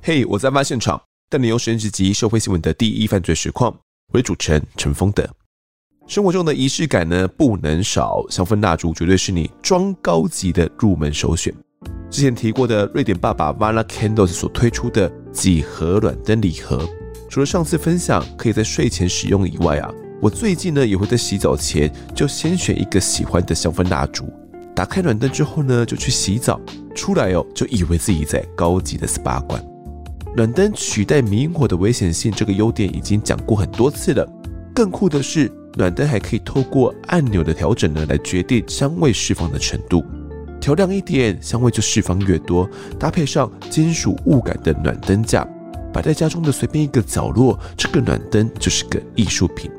嘿我在案发现场，带你用神直击社会新闻的第一犯罪实况。我是主持人陈峰德。生活中的仪式感呢，不能少，香氛蜡烛绝对是你装高级的入门首选。之前提过的瑞典爸爸 Vana Candles 所推出的几何暖灯礼盒，除了上次分享可以在睡前使用以外啊，我最近呢也会在洗澡前就先选一个喜欢的香氛蜡烛，打开暖灯之后呢就去洗澡，出来哦就以为自己在高级的 SPA 馆。暖灯取代明火的危险性，这个优点已经讲过很多次了。更酷的是，暖灯还可以透过按钮的调整呢，来决定香味释放的程度。调亮一点，香味就释放越多。搭配上金属物感的暖灯架，摆在家中的随便一个角落，这个暖灯就是个艺术品。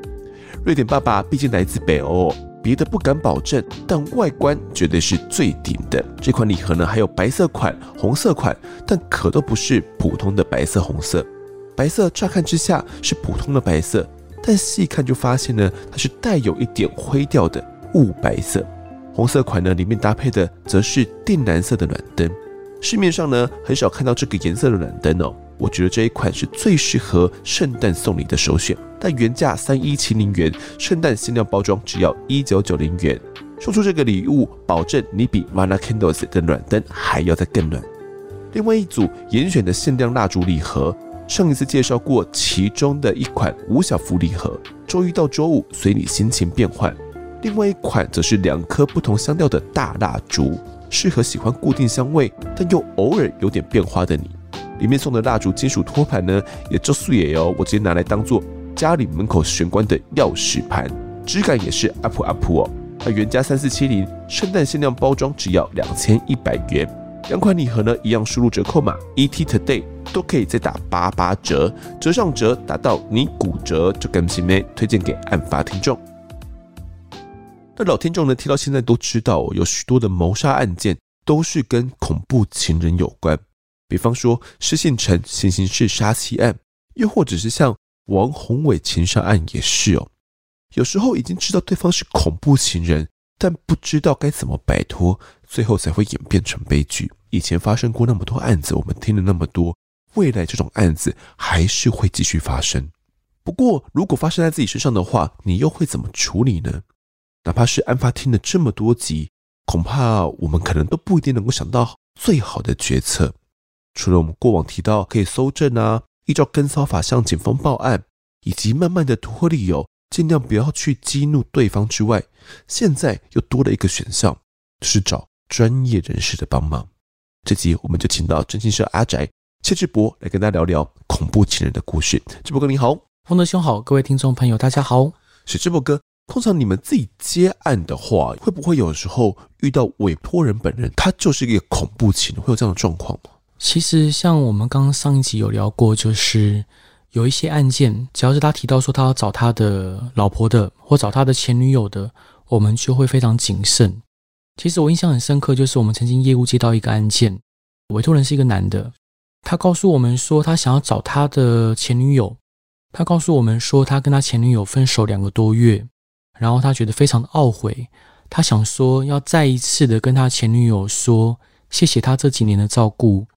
瑞典爸爸毕竟来自北欧。别的不敢保证，但外观绝对是最顶的。这款礼盒呢，还有白色款、红色款，但可都不是普通的白色、红色。白色乍看之下是普通的白色，但细看就发现呢，它是带有一点灰调的雾白色。红色款呢，里面搭配的则是靛蓝色的暖灯。市面上呢，很少看到这个颜色的暖灯哦。我觉得这一款是最适合圣诞送礼的首选，但原价三一七零元，圣诞限量包装只要一九九零元。送出这个礼物，保证你比 Mana Candles 的暖灯还要再更暖。另外一组严选的限量蜡烛礼盒，上一次介绍过其中的一款五小福礼盒，周一到周五随你心情变换。另外一款则是两颗不同香调的大蜡烛，适合喜欢固定香味但又偶尔有点变化的你。里面送的蜡烛金属托盘呢，也就素也哦，我直接拿来当做家里门口玄关的钥匙盘，质感也是 up up 哦。它原价三四七零，圣诞限量包装只要两千一百元。两款礼盒呢，一样输入折扣码 ET Today 都可以再打八八折，折上折打到你骨折就甘心咩？推荐给案发听众。那老听众呢，听到现在都知道哦，有许多的谋杀案件都是跟恐怖情人有关。比方说施信成行刑式杀妻案，又或者是像王宏伟情杀案也是哦。有时候已经知道对方是恐怖情人，但不知道该怎么摆脱，最后才会演变成悲剧。以前发生过那么多案子，我们听了那么多，未来这种案子还是会继续发生。不过，如果发生在自己身上的话，你又会怎么处理呢？哪怕是案发听了这么多集，恐怕我们可能都不一定能够想到最好的决策。除了我们过往提到可以搜证啊，依照跟骚法向警方报案，以及慢慢的突破理由，尽量不要去激怒对方之外，现在又多了一个选项，就是找专业人士的帮忙。这集我们就请到征信社阿宅谢志博来跟大家聊聊恐怖情人的故事。志博哥你好，丰德兄好，各位听众朋友大家好。是智博哥，通常你们自己接案的话，会不会有时候遇到委托人本人他就是一个恐怖情人，会有这样的状况吗？其实，像我们刚刚上一集有聊过，就是有一些案件，只要是他提到说他要找他的老婆的，或找他的前女友的，我们就会非常谨慎。其实我印象很深刻，就是我们曾经业务接到一个案件，委托人是一个男的，他告诉我们说他想要找他的前女友，他告诉我们说他跟他前女友分手两个多月，然后他觉得非常的懊悔，他想说要再一次的跟他前女友说谢谢他这几年的照顾。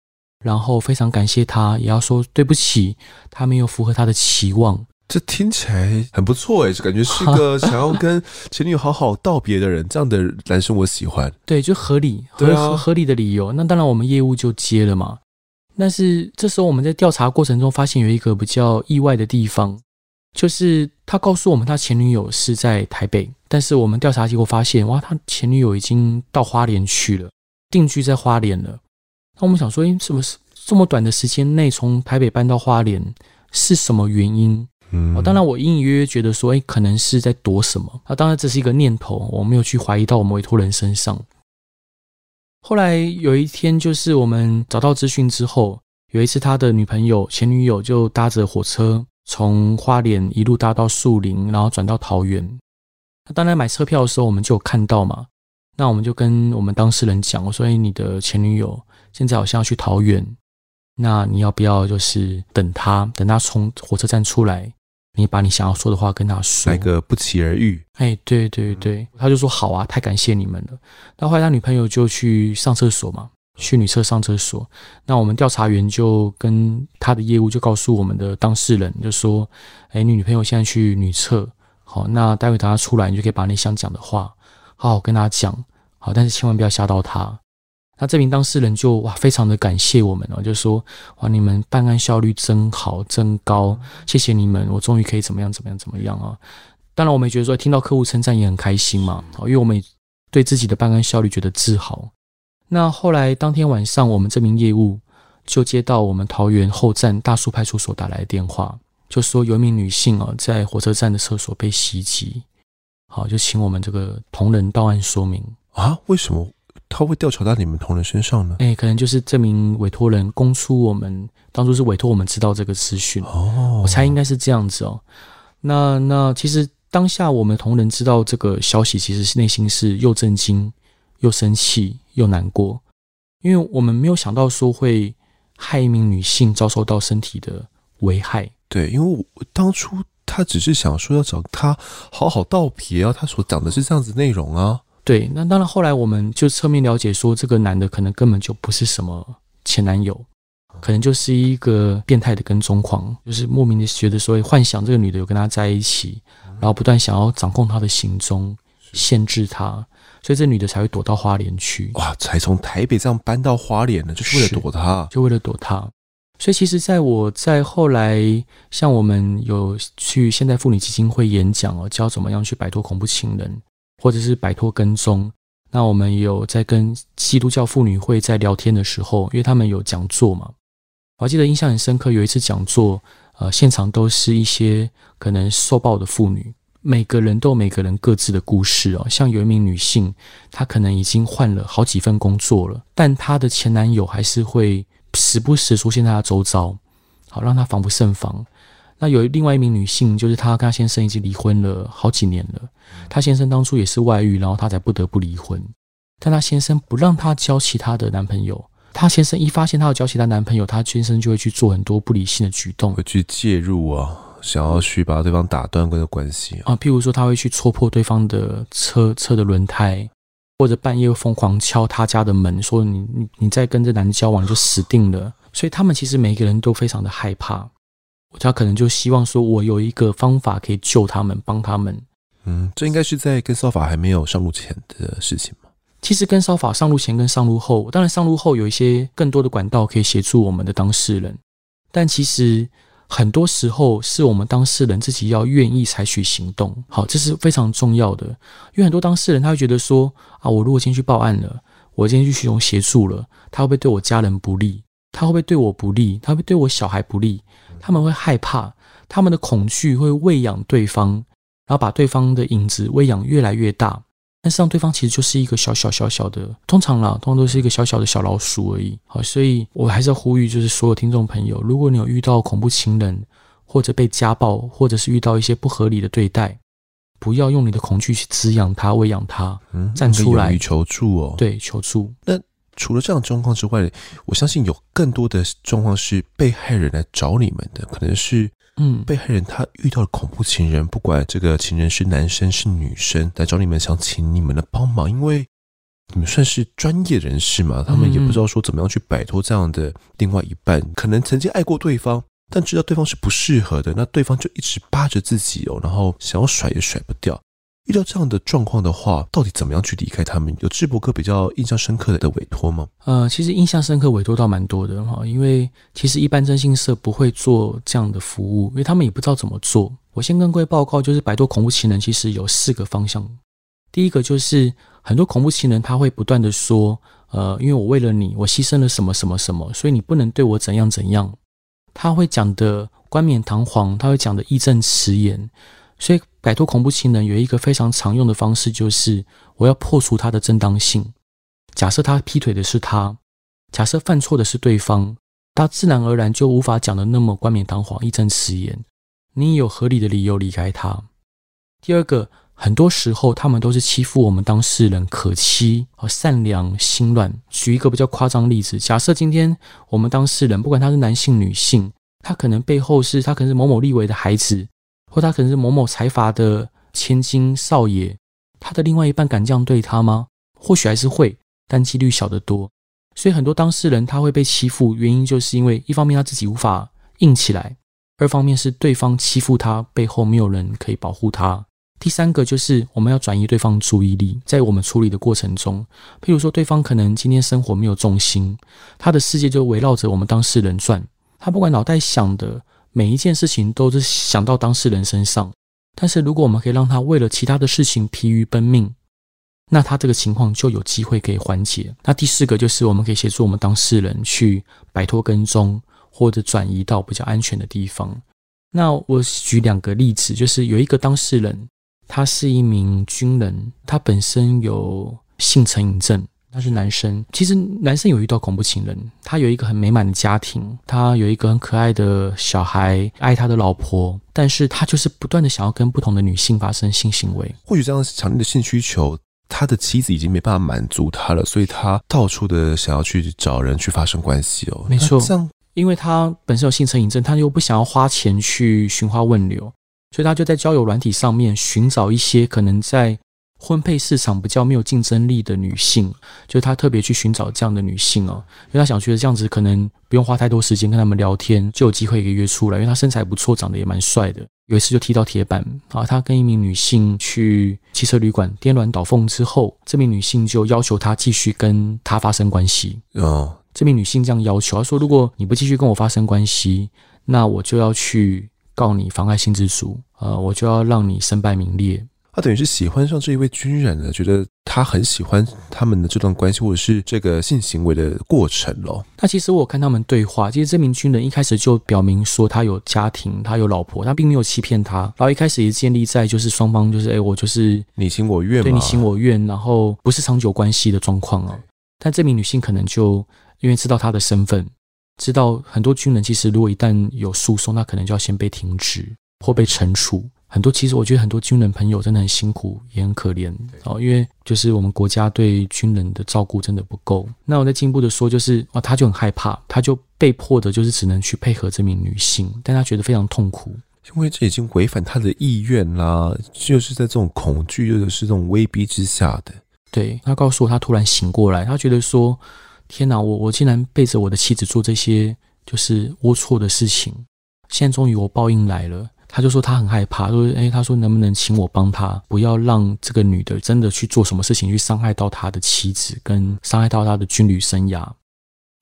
然后非常感谢他，也要说对不起，他没有符合他的期望。这听起来很不错诶，就感觉是个想要跟前女友好好道别的人。这样的男生我喜欢。对，就合理，合对啊，合理的理由。那当然，我们业务就接了嘛。但是这时候我们在调查过程中发现有一个比较意外的地方，就是他告诉我们他前女友是在台北，但是我们调查结果发现，哇，他前女友已经到花莲去了，定居在花莲了。那我们想说，诶，什么是这么短的时间内从台北搬到花莲是什么原因？嗯，当然我隐隐约约觉得说，哎，可能是在躲什么。啊，当然这是一个念头，我没有去怀疑到我们委托人身上。后来有一天，就是我们找到资讯之后，有一次他的女朋友前女友就搭着火车从花莲一路搭到树林，然后转到桃园。那当然买车票的时候，我们就有看到嘛。那我们就跟我们当事人讲，我说：“哎，你的前女友现在好像要去桃园，那你要不要就是等他，等他从火车站出来，你把你想要说的话跟他说，来个不期而遇。哎，对对对，他就说好啊，太感谢你们了。那后来他女朋友就去上厕所嘛，去女厕上厕所。那我们调查员就跟他的业务就告诉我们的当事人，就说，哎，你女朋友现在去女厕，好，那待会等她出来，你就可以把你想讲的话好好跟她讲，好，但是千万不要吓到她。那这名当事人就哇，非常的感谢我们哦，就说哇，你们办案效率真好，真高，谢谢你们，我终于可以怎么样怎么样怎么样啊！当然，我们也觉得说听到客户称赞也很开心嘛，因为我们对自己的办案效率觉得自豪。那后来当天晚上，我们这名业务就接到我们桃园后站大树派出所打来的电话，就说有一名女性哦，在火车站的厕所被袭击，好，就请我们这个同仁到案说明啊，为什么？他会调查到你们同仁身上呢？哎，可能就是这名委托人供出我们当初是委托我们知道这个资讯哦，我猜应该是这样子哦。那那其实当下我们同仁知道这个消息，其实是内心是又震惊又生气又难过，因为我们没有想到说会害一名女性遭受到身体的危害。对，因为我当初他只是想说要找他好好道别啊，他所讲的是这样子内容啊。对，那当然，后来我们就侧面了解说，这个男的可能根本就不是什么前男友，可能就是一个变态的跟踪狂，就是莫名的觉得说幻想这个女的有跟他在一起，然后不断想要掌控他的行踪，限制他，所以这女的才会躲到花莲去。哇，才从台北这样搬到花莲呢，就是为了躲他，就为了躲他。所以其实，在我在后来，像我们有去现代妇女基金会演讲哦，教怎么样去摆脱恐怖情人。或者是摆脱跟踪，那我们有在跟基督教妇女会在聊天的时候，因为他们有讲座嘛，我还记得印象很深刻。有一次讲座，呃，现场都是一些可能受暴的妇女，每个人都有每个人各自的故事哦。像有一名女性，她可能已经换了好几份工作了，但她的前男友还是会时不时出现在她周遭，好让她防不胜防。那有另外一名女性，就是她跟她先生已经离婚了好几年了。她先生当初也是外遇，然后她才不得不离婚。但她先生不让她交其他的男朋友。她先生一发现她有交其他男朋友，她先生就会去做很多不理性的举动，会去介入啊，想要去把对方打断这个关系啊。啊，譬如说他会去戳破对方的车车的轮胎，或者半夜疯狂敲他家的门，说你你你再跟这男的交往就死定了。所以他们其实每个人都非常的害怕。他可能就希望说，我有一个方法可以救他们，帮他们。嗯，这应该是在跟骚法还没有上路前的事情吗？其实跟骚法上路前跟上路后，当然上路后有一些更多的管道可以协助我们的当事人，但其实很多时候是我们当事人自己要愿意采取行动。好，这是非常重要的，因为很多当事人他会觉得说啊，我如果今天去报案了，我今天去寻求协助了，他会不会对我家人不利？他会不会对我不利？他会不会对我小孩不利？他们会害怕，他们的恐惧会喂养对方，然后把对方的影子喂养越来越大。但实际上，对方其实就是一个小小小小的，通常啦，通常都是一个小小的小老鼠而已。好，所以我还是要呼吁，就是所有听众朋友，如果你有遇到恐怖情人，或者被家暴，或者是遇到一些不合理的对待，不要用你的恐惧去滋养他、喂养他，嗯，站出来求助哦。对，求助。那。除了这样的状况之外，我相信有更多的状况是被害人来找你们的，可能是嗯，被害人他遇到了恐怖情人，不管这个情人是男生是女生，来找你们想请你们的帮忙，因为你们算是专业人士嘛，他们也不知道说怎么样去摆脱这样的另外一半，可能曾经爱过对方，但知道对方是不适合的，那对方就一直扒着自己哦，然后想要甩也甩不掉。遇到这样的状况的话，到底怎么样去离开他们？有智博哥比较印象深刻的委托吗？呃，其实印象深刻委托倒蛮多的哈，因为其实一般征信社不会做这样的服务，因为他们也不知道怎么做。我先跟各位报告，就是摆脱恐怖情人，其实有四个方向。第一个就是很多恐怖情人他会不断的说，呃，因为我为了你，我牺牲了什么什么什么，所以你不能对我怎样怎样。他会讲的冠冕堂皇，他会讲的义正辞严。所以，摆脱恐怖情人有一个非常常用的方式，就是我要破除他的正当性。假设他劈腿的是他，假设犯错的是对方，他自然而然就无法讲得那么冠冕堂皇、义正辞严。你有合理的理由离开他。第二个，很多时候他们都是欺负我们当事人可欺和善良心软。举一个比较夸张例子，假设今天我们当事人，不管他是男性女性，他可能背后是他可能是某某立委的孩子。或他可能是某某财阀的千金少爷，他的另外一半敢这样对他吗？或许还是会，但几率小得多。所以很多当事人他会被欺负，原因就是因为一方面他自己无法硬起来，二方面是对方欺负他，背后没有人可以保护他。第三个就是我们要转移对方注意力，在我们处理的过程中，譬如说对方可能今天生活没有重心，他的世界就围绕着我们当事人转，他不管脑袋想的每一件事情都是想到当事人身上。但是如果我们可以让他为了其他的事情疲于奔命，那他这个情况就有机会可以缓解。那第四个就是我们可以协助我们当事人去摆脱跟踪，或者转移到比较安全的地方。那我举两个例子，就是有一个当事人。他是一名军人，他本身有性成瘾症，他是男生。其实男生有遇到恐怖情人，他有一个很美满的家庭，他有一个很可爱的小孩，爱他的老婆，但是他就是不断的想要跟不同的女性发生性行为。或许这样强烈的性需求，他的妻子已经没办法满足他了，所以他到处的想要去找人去发生关系哦。没错，这样，因为他本身有性成瘾症，他又不想要花钱去寻花问柳。所以他就在交友软体上面寻找一些可能在婚配市场比较没有竞争力的女性，就是他特别去寻找这样的女性哦，因为他想觉得这样子可能不用花太多时间跟他们聊天，就有机会给约出来。因为他身材不错，长得也蛮帅的。有一次就踢到铁板啊，他跟一名女性去汽车旅馆颠鸾倒凤之后，这名女性就要求他继续跟他发生关系。哦，这名女性这样要求，她说：“如果你不继续跟我发生关系，那我就要去。”告你妨碍性自主，呃，我就要让你身败名裂。他等于是喜欢上这一位军人了，觉得他很喜欢他们的这段关系，或者是这个性行为的过程咯。那其实我看他们对话，其实这名军人一开始就表明说他有家庭，他有老婆，他并没有欺骗他。然后一开始也建立在就是双方就是哎，我就是你情我愿，对你情我愿，然后不是长久关系的状况哦。但这名女性可能就因为知道他的身份。知道很多军人其实如果一旦有诉讼，那可能就要先被停职或被惩处。很多其实我觉得很多军人朋友真的很辛苦，也很可怜哦，因为就是我们国家对军人的照顾真的不够。那我在进一步的说，就是啊，他就很害怕，他就被迫的就是只能去配合这名女性，但他觉得非常痛苦，因为这已经违反他的意愿啦，就是在这种恐惧又是这种威逼之下的。对，他告诉我，他突然醒过来，他觉得说。天哪，我我竟然背着我的妻子做这些就是龌龊的事情，现在终于我报应来了。他就说他很害怕，说哎，他说能不能请我帮他，不要让这个女的真的去做什么事情去伤害到他的妻子，跟伤害到他的军旅生涯。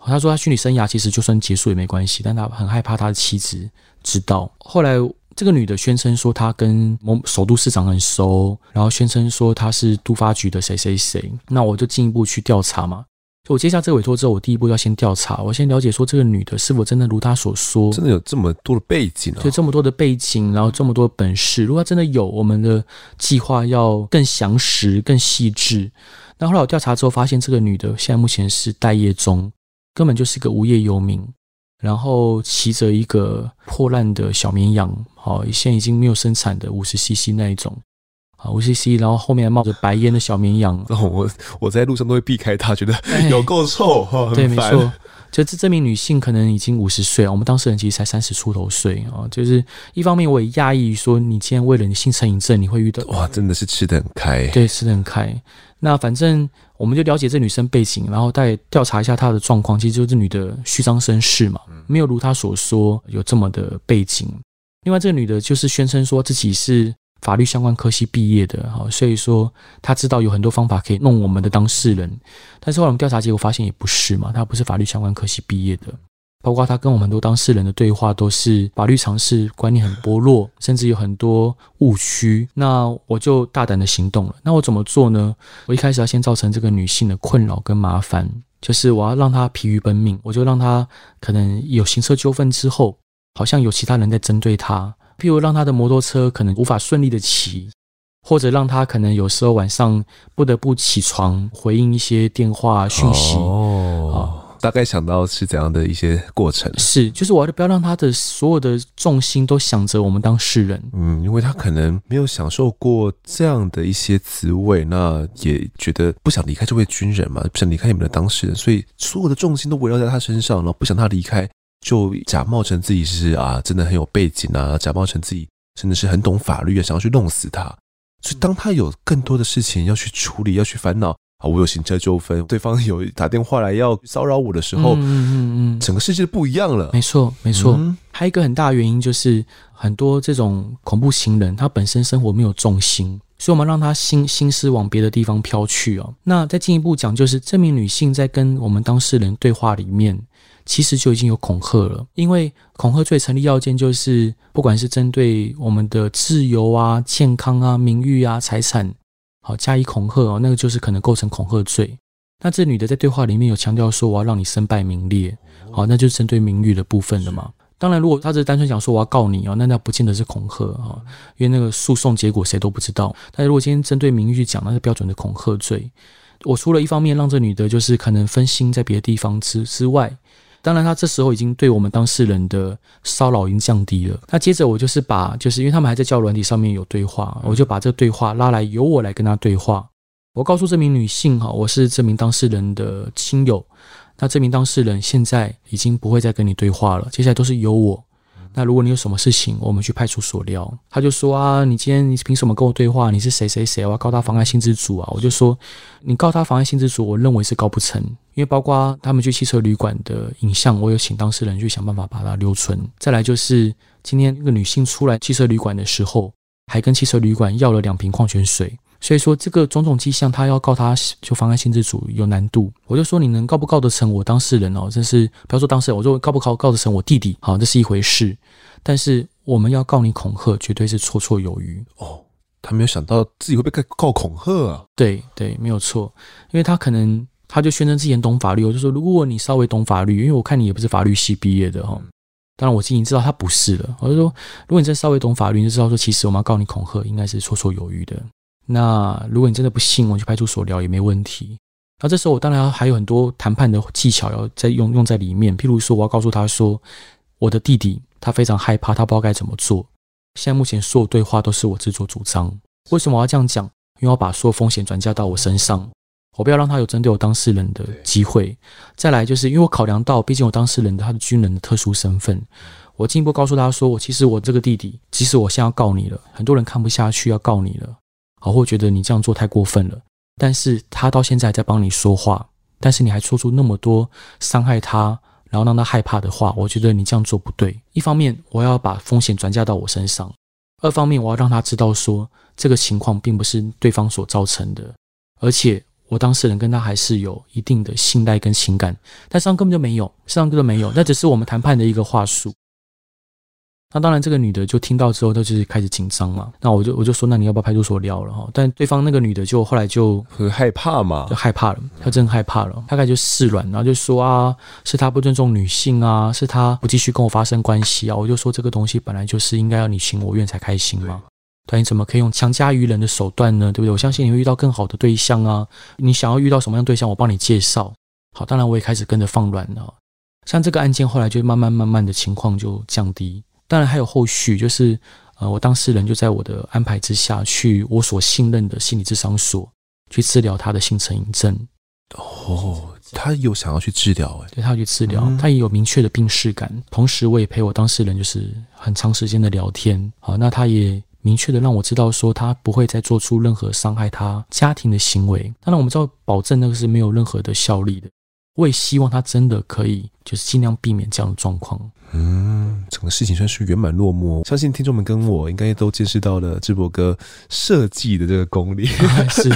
他说他军旅生涯其实就算结束也没关系，但他很害怕他的妻子知道。后来这个女的宣称说她跟某首都市长很熟，然后宣称说她是都发局的谁谁谁。那我就进一步去调查嘛。我接下这个委托之后，我第一步要先调查，我先了解说这个女的是否真的如她所说，真的有这么多的背景啊？对，这么多的背景，然后这么多的本事，如果她真的有，我们的计划要更详实、更细致。那后来我调查之后发现，这个女的现在目前是待业中，根本就是一个无业游民，然后骑着一个破烂的小绵羊，好，现在已经没有生产的五十 CC 那一种。啊，五 cc，然后后面冒着白烟的小绵羊，然 后我我在路上都会避开它，觉得有够臭哈。对，没错，就这这名女性可能已经五十岁，我们当事人其实才三十出头岁啊。就是一方面我也讶异于说，你既然为了你性成瘾症，你会遇到哇，真的是吃得很开，对，吃得很开。那反正我们就了解这女生背景，然后再调查一下她的状况。其实就是这女的虚张声势嘛，没有如她所说有这么的背景。另外，这个女的就是宣称说自己是。法律相关科系毕业的，哈，所以说他知道有很多方法可以弄我们的当事人，但是后来我们调查结果发现也不是嘛，他不是法律相关科系毕业的，包括他跟我们很多当事人的对话都是法律常识观念很薄弱，甚至有很多误区。那我就大胆的行动了。那我怎么做呢？我一开始要先造成这个女性的困扰跟麻烦，就是我要让她疲于奔命，我就让她可能有行车纠纷之后，好像有其他人在针对她。譬如让他的摩托车可能无法顺利的骑，或者让他可能有时候晚上不得不起床回应一些电话讯息。哦，大概想到是怎样的一些过程？是，就是我要不要让他的所有的重心都想着我们当事人？嗯，因为他可能没有享受过这样的一些滋味，那也觉得不想离开这位军人嘛，不想离开你们的当事人，所以所有的重心都围绕在他身上，然后不想他离开。就假冒成自己是啊，真的很有背景啊，假冒成自己真的是很懂法律啊，想要去弄死他。所以当他有更多的事情要去处理，要去烦恼。啊，我有行车纠纷，对方有打电话来要骚扰我的时候，嗯嗯嗯，整个世界不一样了。没错，没错。嗯、还有一个很大的原因就是，很多这种恐怖情人，他本身生活没有重心，所以我们让他心心思往别的地方飘去哦。那再进一步讲，就是这名女性在跟我们当事人对话里面，其实就已经有恐吓了。因为恐吓罪成立要件就是，不管是针对我们的自由啊、健康啊、名誉啊、财产。好，加以恐吓哦，那个就是可能构成恐吓罪。那这女的在对话里面有强调说，我要让你身败名裂，好，那就是针对名誉的部分了嘛。当然，如果她只是单纯讲说我要告你哦，那那不见得是恐吓啊，因为那个诉讼结果谁都不知道。但是如果今天针对名誉去讲，那是标准的恐吓罪。我除了一方面让这女的就是可能分心在别的地方之之外。当然，他这时候已经对我们当事人的骚扰已经降低了。那接着我就是把，就是因为他们还在交友软体上面有对话，我就把这个对话拉来，由我来跟他对话。我告诉这名女性哈，我是这名当事人的亲友。那这名当事人现在已经不会再跟你对话了，接下来都是由我。那如果你有什么事情，我们去派出所聊。他就说啊，你今天你凭什么跟我对话？你是谁谁谁？我要告他妨碍性自主啊！我就说，你告他妨碍性自主，我认为是告不成，因为包括他们去汽车旅馆的影像，我有请当事人去想办法把它留存。再来就是今天那个女性出来汽车旅馆的时候，还跟汽车旅馆要了两瓶矿泉水。所以说，这个种种迹象，他要告他就妨碍性自主有难度。我就说，你能告不告得成我当事人哦？这是不要说当事人，我说告不告告得成我弟弟？好，这是一回事。但是我们要告你恐吓，绝对是绰绰有余哦。他没有想到自己会被告恐吓啊！对对，没有错，因为他可能他就宣称自己很懂法律。我就说，如果你稍微懂法律，因为我看你也不是法律系毕业的哈。当然，我已经知道他不是了。我就说，如果你真稍微懂法律，你就知道说，其实我们要告你恐吓，应该是绰绰有余的。那如果你真的不信，我去派出所聊也没问题。那这时候我当然还有很多谈判的技巧要再用用在里面，譬如说我要告诉他说，我的弟弟他非常害怕，他不知道该怎么做。现在目前所有对话都是我自作主张。为什么我要这样讲？因为要把所有风险转嫁到我身上，我不要让他有针对我当事人的机会。再来就是因为我考量到，毕竟我当事人的他的军人的特殊身份，我进一步告诉他说，我其实我这个弟弟，即使我现在要告你了，很多人看不下去要告你了。好，或觉得你这样做太过分了，但是他到现在在帮你说话，但是你还说出那么多伤害他，然后让他害怕的话，我觉得你这样做不对。一方面我要把风险转嫁到我身上，二方面我要让他知道说这个情况并不是对方所造成的，而且我当事人跟他还是有一定的信赖跟情感，但实际上根本就没有，实际上根本没有，那只是我们谈判的一个话术。那当然，这个女的就听到之后，她就是开始紧张嘛。那我就我就说，那你要不要派出所聊了哈？但对方那个女的就后来就很害怕嘛，就害怕了，她真害怕了，大概就示软，然后就说啊，是她不尊重女性啊，是她不继续跟我发生关系啊。我就说这个东西本来就是应该要你情我愿才开心嘛。对，你怎么可以用强加于人的手段呢？对不对？我相信你会遇到更好的对象啊。你想要遇到什么样对象，我帮你介绍。好，当然我也开始跟着放软了。像这个案件后来就慢慢慢慢的情况就降低。当然还有后续，就是呃，我当事人就在我的安排之下去我所信任的心理咨商所去治疗他的性成瘾症。哦，他有想要去治疗，对，他要去治疗，嗯、他也有明确的病识感。同时，我也陪我当事人就是很长时间的聊天。好，那他也明确的让我知道说，他不会再做出任何伤害他家庭的行为。当然，我们知道保证那个是没有任何的效力的。我也希望他真的可以，就是尽量避免这样的状况。嗯，整个事情算是圆满落幕。相信听众们跟我应该都见识到了智博哥设计的这个功力。是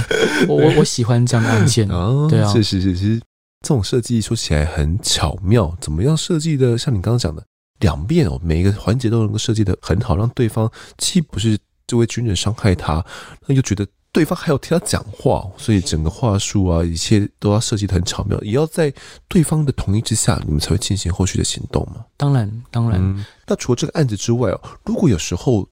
我我我喜欢这样的案件啊，对啊，是是是，其实这种设计说起来很巧妙。怎么样设计的？像你刚刚讲的，两遍哦，每一个环节都能够设计的很好，让对方既不是这位军人伤害他，那又觉得。对方还要替他讲话，所以整个话术啊，一切都要设计的很巧妙，也要在对方的同意之下，你们才会进行后续的行动嘛。当然，当然。嗯，那除了这个案子之外哦，如果有时候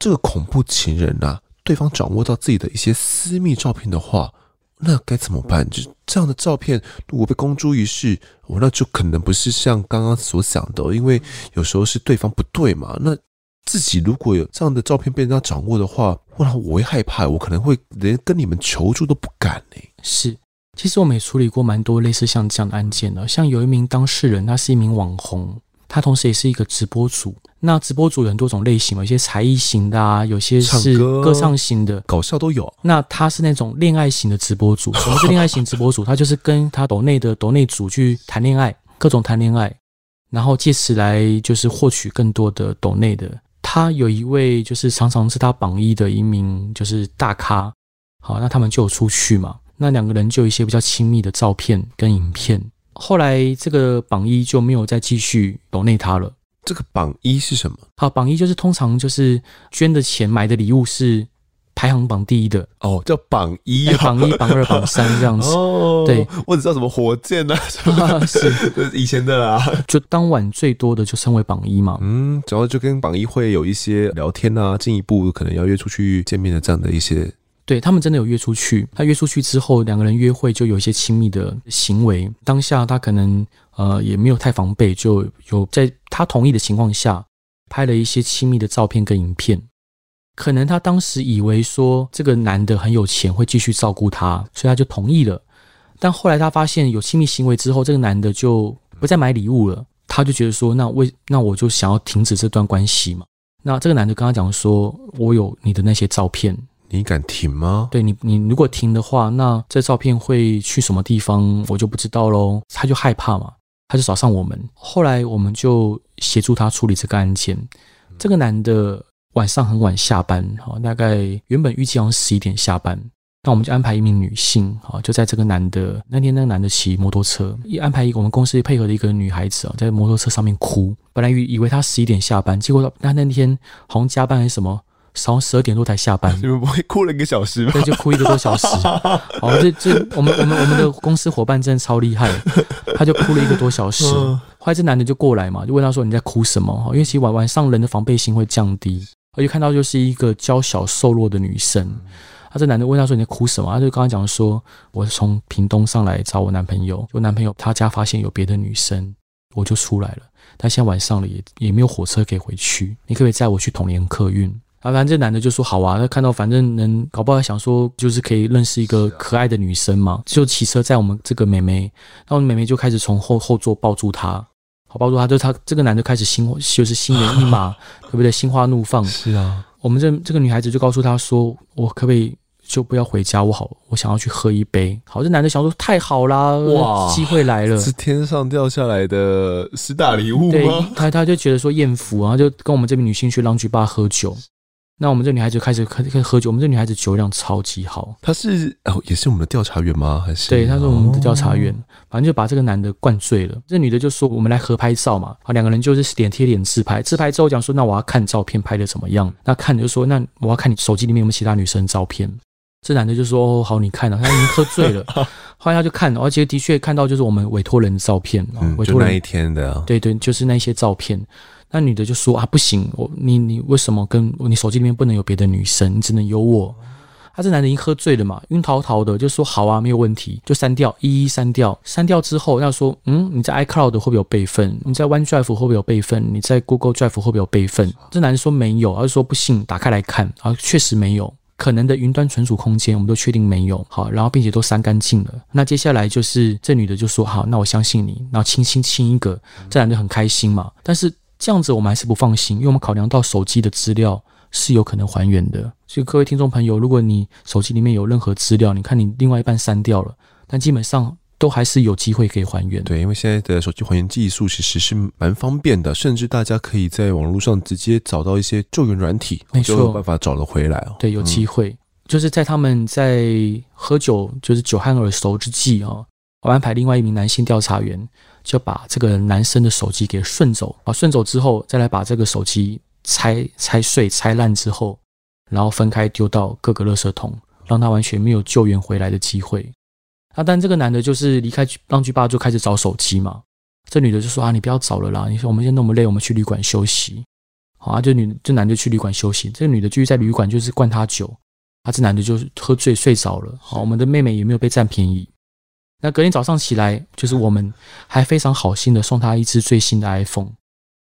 这个恐怖情人呐，对方掌握到自己的一些私密照片的话，那该怎么办？就这样的照片如果被公诸于世，我那就可能不是像刚刚所想的，因为有时候是对方不对嘛。那自己如果有这样的照片被人家掌握的话，哇，我会害怕，我可能会连跟你们求助都不敢呢。是，其实我们也处理过蛮多类似像这样的案件的，像有一名当事人，他是一名网红，他同时也是一个直播主。那直播主有很多种类型嘛，有些才艺型的啊，有些是歌唱型的，搞笑都有。那他是那种恋爱型的直播主。什么是恋爱型直播主？他就是跟他抖内的抖内主去谈恋爱，各种谈恋爱，然后借此来就是获取更多的抖内的。他有一位就是常常是他榜一的一名就是大咖，好，那他们就有出去嘛，那两个人就有一些比较亲密的照片跟影片。后来这个榜一就没有再继续抖内他了。这个榜一是什么？好，榜一就是通常就是捐的钱买的礼物是排行榜第一的哦，叫榜一、啊，榜一、榜二、榜三这样子。哦，对，我只知道什么火箭啊，什么啊 是 以前的啦。就当晚最多的就称为榜一嘛。嗯，主要就跟榜一会有一些聊天啊，进一步可能要约出去见面的这样的一些。对，他们真的有约出去，他约出去之后，两个人约会就有一些亲密的行为。当下他可能呃也没有太防备，就有在他同意的情况下拍了一些亲密的照片跟影片。可能他当时以为说这个男的很有钱，会继续照顾他，所以他就同意了。但后来他发现有亲密行为之后，这个男的就不再买礼物了，他就觉得说，那为那我就想要停止这段关系嘛。那这个男的跟他讲说，我有你的那些照片。你敢停吗？对你，你如果停的话，那这照片会去什么地方，我就不知道喽。他就害怕嘛，他就找上我们。后来我们就协助他处理这个案件。这个男的晚上很晚下班，哈，大概原本预计好像十一点下班，那我们就安排一名女性，哈，就在这个男的那天，那个男的骑摩托车，一安排一个我们公司配合的一个女孩子啊，在摩托车上面哭。本来以以为他十一点下班，结果他那天好像加班还是什么。早上十二点多才下班，你们不会哭了一个小时吗？对，就哭一个多小时。好，这这我们我们我们的公司伙伴真的超厉害，他就哭了一个多小时。后来这男的就过来嘛，就问他说：“你在哭什么？”因为其实晚晚上人的防备心会降低，而且看到就是一个娇小瘦弱的女生。他这男的问他说：“你在哭什么？”他就刚刚讲说：“我是从屏东上来找我男朋友，我男朋友他家发现有别的女生，我就出来了。但现在晚上了，也也没有火车可以回去，你可不可以载我去统联客运？”啊，反正这男的就说好啊，他看到反正能搞不好想说就是可以认识一个可爱的女生嘛，就骑车载我们这个妹妹，然后妹妹就开始从后后座抱住他，好抱住他，就他这个男的开始心就是心猿意马，对不对？心花怒放。是啊，我们这这个女孩子就告诉他说，我可不可以就不要回家？我好，我想要去喝一杯。好，这男的想说太好啦，哇，机会来了，是天上掉下来的十大礼物吗？对，他他就觉得说艳福，然后就跟我们这边女性去 Lounge Bar 喝酒。那我们这女孩子开始开始喝酒，我们这女孩子酒量超级好。她是哦，也是我们的调查员吗？还是？对，她是我们的调查员。反正就把这个男的灌醉了。这女的就说：“我们来合拍照嘛。”好，两个人就是脸贴脸自拍。自拍之后讲说：“那我要看照片拍的怎么样？”那看就说：“那我要看你手机里面有没有其他女生照片。”这男的就说：“哦，好，你看了。”他已经喝醉了。后来他就看，而且的确看到就是我们委托人的照片。嗯，委托人那一天的。对对，就是那些照片。那女的就说啊，不行，我你你为什么跟你手机里面不能有别的女生，你只能有我？他、这男的已经喝醉了嘛，晕陶陶的，就说好啊，没有问题，就删掉，一一删掉。删掉之后，要说嗯，你在 iCloud 会不会有备份？你在 OneDrive 会不会有备份？你在 Google Drive 会不会有备份？这男的说没有，而是说不信，打开来看，啊，确实没有，可能的云端存储空间我们都确定没有，好，然后并且都删干净了。那接下来就是这女的就说好，那我相信你，然后亲亲亲一个，这男的很开心嘛，但是。这样子我们还是不放心，因为我们考量到手机的资料是有可能还原的。所以各位听众朋友，如果你手机里面有任何资料，你看你另外一半删掉了，但基本上都还是有机会可以还原。对，因为现在的手机还原技术其实是蛮方便的，甚至大家可以在网络上直接找到一些救援软体，没错，就有办法找得回来哦。对，有机会，嗯、就是在他们在喝酒，就是酒酣耳熟之际哦，我安排另外一名男性调查员。就把这个男生的手机给顺走啊，顺走之后，再来把这个手机拆拆碎、拆烂之后，然后分开丢到各个垃圾桶，让他完全没有救援回来的机会。啊，但这个男的就是离开浪居吧，就开始找手机嘛。这女的就说啊，你不要找了啦，你说我们现在那么累，我们去旅馆休息。好啊，就女这男的去旅馆休息，这个女的继续在旅馆就是灌他酒，啊，这男的就喝醉睡着了。好，我们的妹妹也没有被占便宜。那隔天早上起来，就是我们还非常好心的送他一只最新的 iPhone。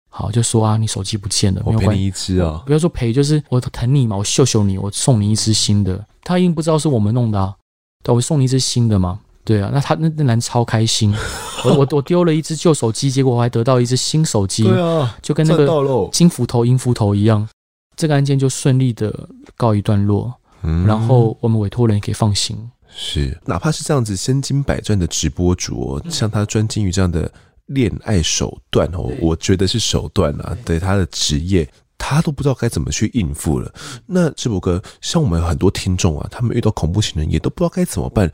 好，就说啊，你手机不见了，我赔你一只啊，不要说赔，就是我疼你嘛，我秀秀你，我送你一只新的。他一定不知道是我们弄的啊，对，我送你一只新的嘛，对啊。那他那那男超开心，我我我丢了一只旧手机，结果我还得到一只新手机，对啊，就跟那个金斧头银斧头一样，这个案件就顺利的告一段落，嗯，然后我们委托人也可以放心。是，哪怕是这样子身经百战的直播主，像他专精于这样的恋爱手段哦，我觉得是手段啊，对他的职业，他都不知道该怎么去应付了。那志博哥，像我们很多听众啊，他们遇到恐怖情人也都不知道该怎么办。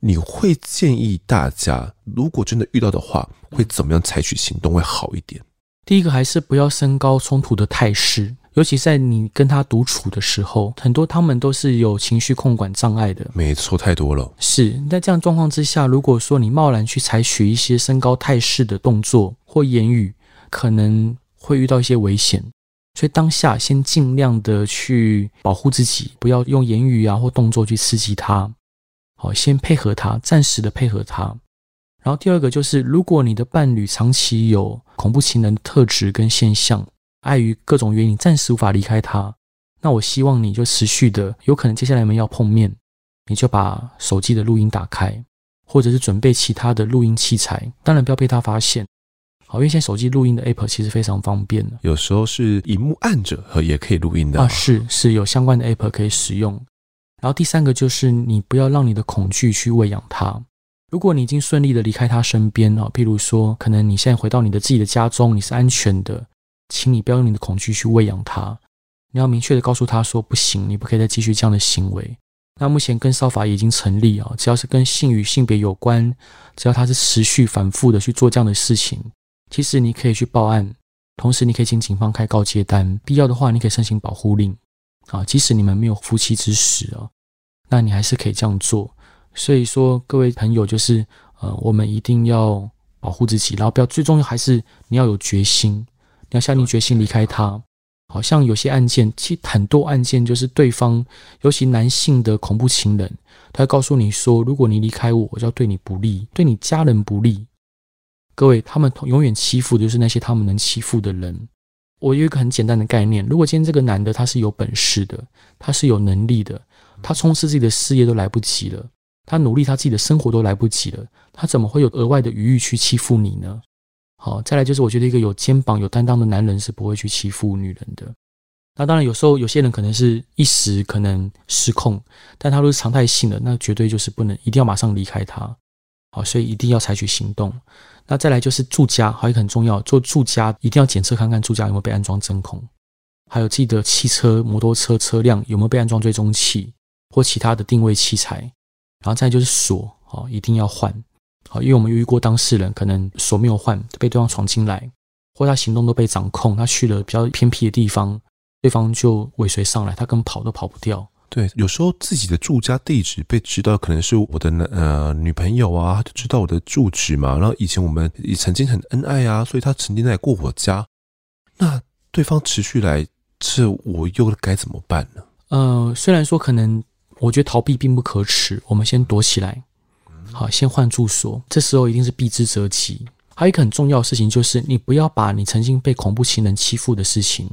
你会建议大家，如果真的遇到的话，会怎么样采取行动会好一点？第一个还是不要升高冲突的态势。尤其在你跟他独处的时候，很多他们都是有情绪控管障碍的。没错，太多了。是在这样状况之下，如果说你贸然去采取一些升高态势的动作或言语，可能会遇到一些危险。所以当下先尽量的去保护自己，不要用言语啊或动作去刺激他。好，先配合他，暂时的配合他。然后第二个就是，如果你的伴侣长期有恐怖情人的特质跟现象。碍于各种原因，暂时无法离开他。那我希望你就持续的，有可能接下来我们要碰面，你就把手机的录音打开，或者是准备其他的录音器材。当然不要被他发现。好，因为现在手机录音的 App 其实非常方便。有时候是荧幕暗着和也可以录音的啊。是是有相关的 App 可以使用。然后第三个就是你不要让你的恐惧去喂养他。如果你已经顺利的离开他身边啊，譬如说，可能你现在回到你的自己的家中，你是安全的。请你不要用你的恐惧去喂养他，你要明确的告诉他说不行，你不可以再继续这样的行为。那目前跟骚法已经成立啊，只要是跟性与性别有关，只要他是持续反复的去做这样的事情，其实你可以去报案，同时你可以请警方开告诫单，必要的话你可以申请保护令啊，即使你们没有夫妻之实啊，那你还是可以这样做。所以说，各位朋友，就是呃，我们一定要保护自己，然后不要，最重要还是你要有决心。你要下定决心离开他，好像有些案件，其实很多案件就是对方，尤其男性的恐怖情人，他会告诉你说，如果你离开我，我就要对你不利，对你家人不利。各位，他们永远欺负的就是那些他们能欺负的人。我有一个很简单的概念，如果今天这个男的他是有本事的，他是有能力的，他冲刺自己的事业都来不及了，他努力他自己的生活都来不及了，他怎么会有额外的余裕去欺负你呢？好，再来就是我觉得一个有肩膀、有担当的男人是不会去欺负女人的。那当然，有时候有些人可能是一时可能失控，但他如果是常态性的，那绝对就是不能，一定要马上离开他。好，所以一定要采取行动。那再来就是住家，还有一个很重要，做住家一定要检测看看住家有没有被安装针孔，还有记得汽车、摩托车车辆有没有被安装追踪器或其他的定位器材。然后再就是锁，好，一定要换。好，因为我们有遇过当事人，可能锁没有换，被对方闯进来，或他行动都被掌控，他去了比较偏僻的地方，对方就尾随上来，他根本跑都跑不掉。对，有时候自己的住家地址被知道，可能是我的呃女朋友啊，她就知道我的住址嘛。然后以前我们也曾经很恩爱啊，所以他曾经来过我家。那对方持续来，这我又该怎么办呢？呃，虽然说可能我觉得逃避并不可耻，我们先躲起来。好，先换住所，这时候一定是避之则吉。还有一个很重要的事情，就是你不要把你曾经被恐怖情人欺负的事情，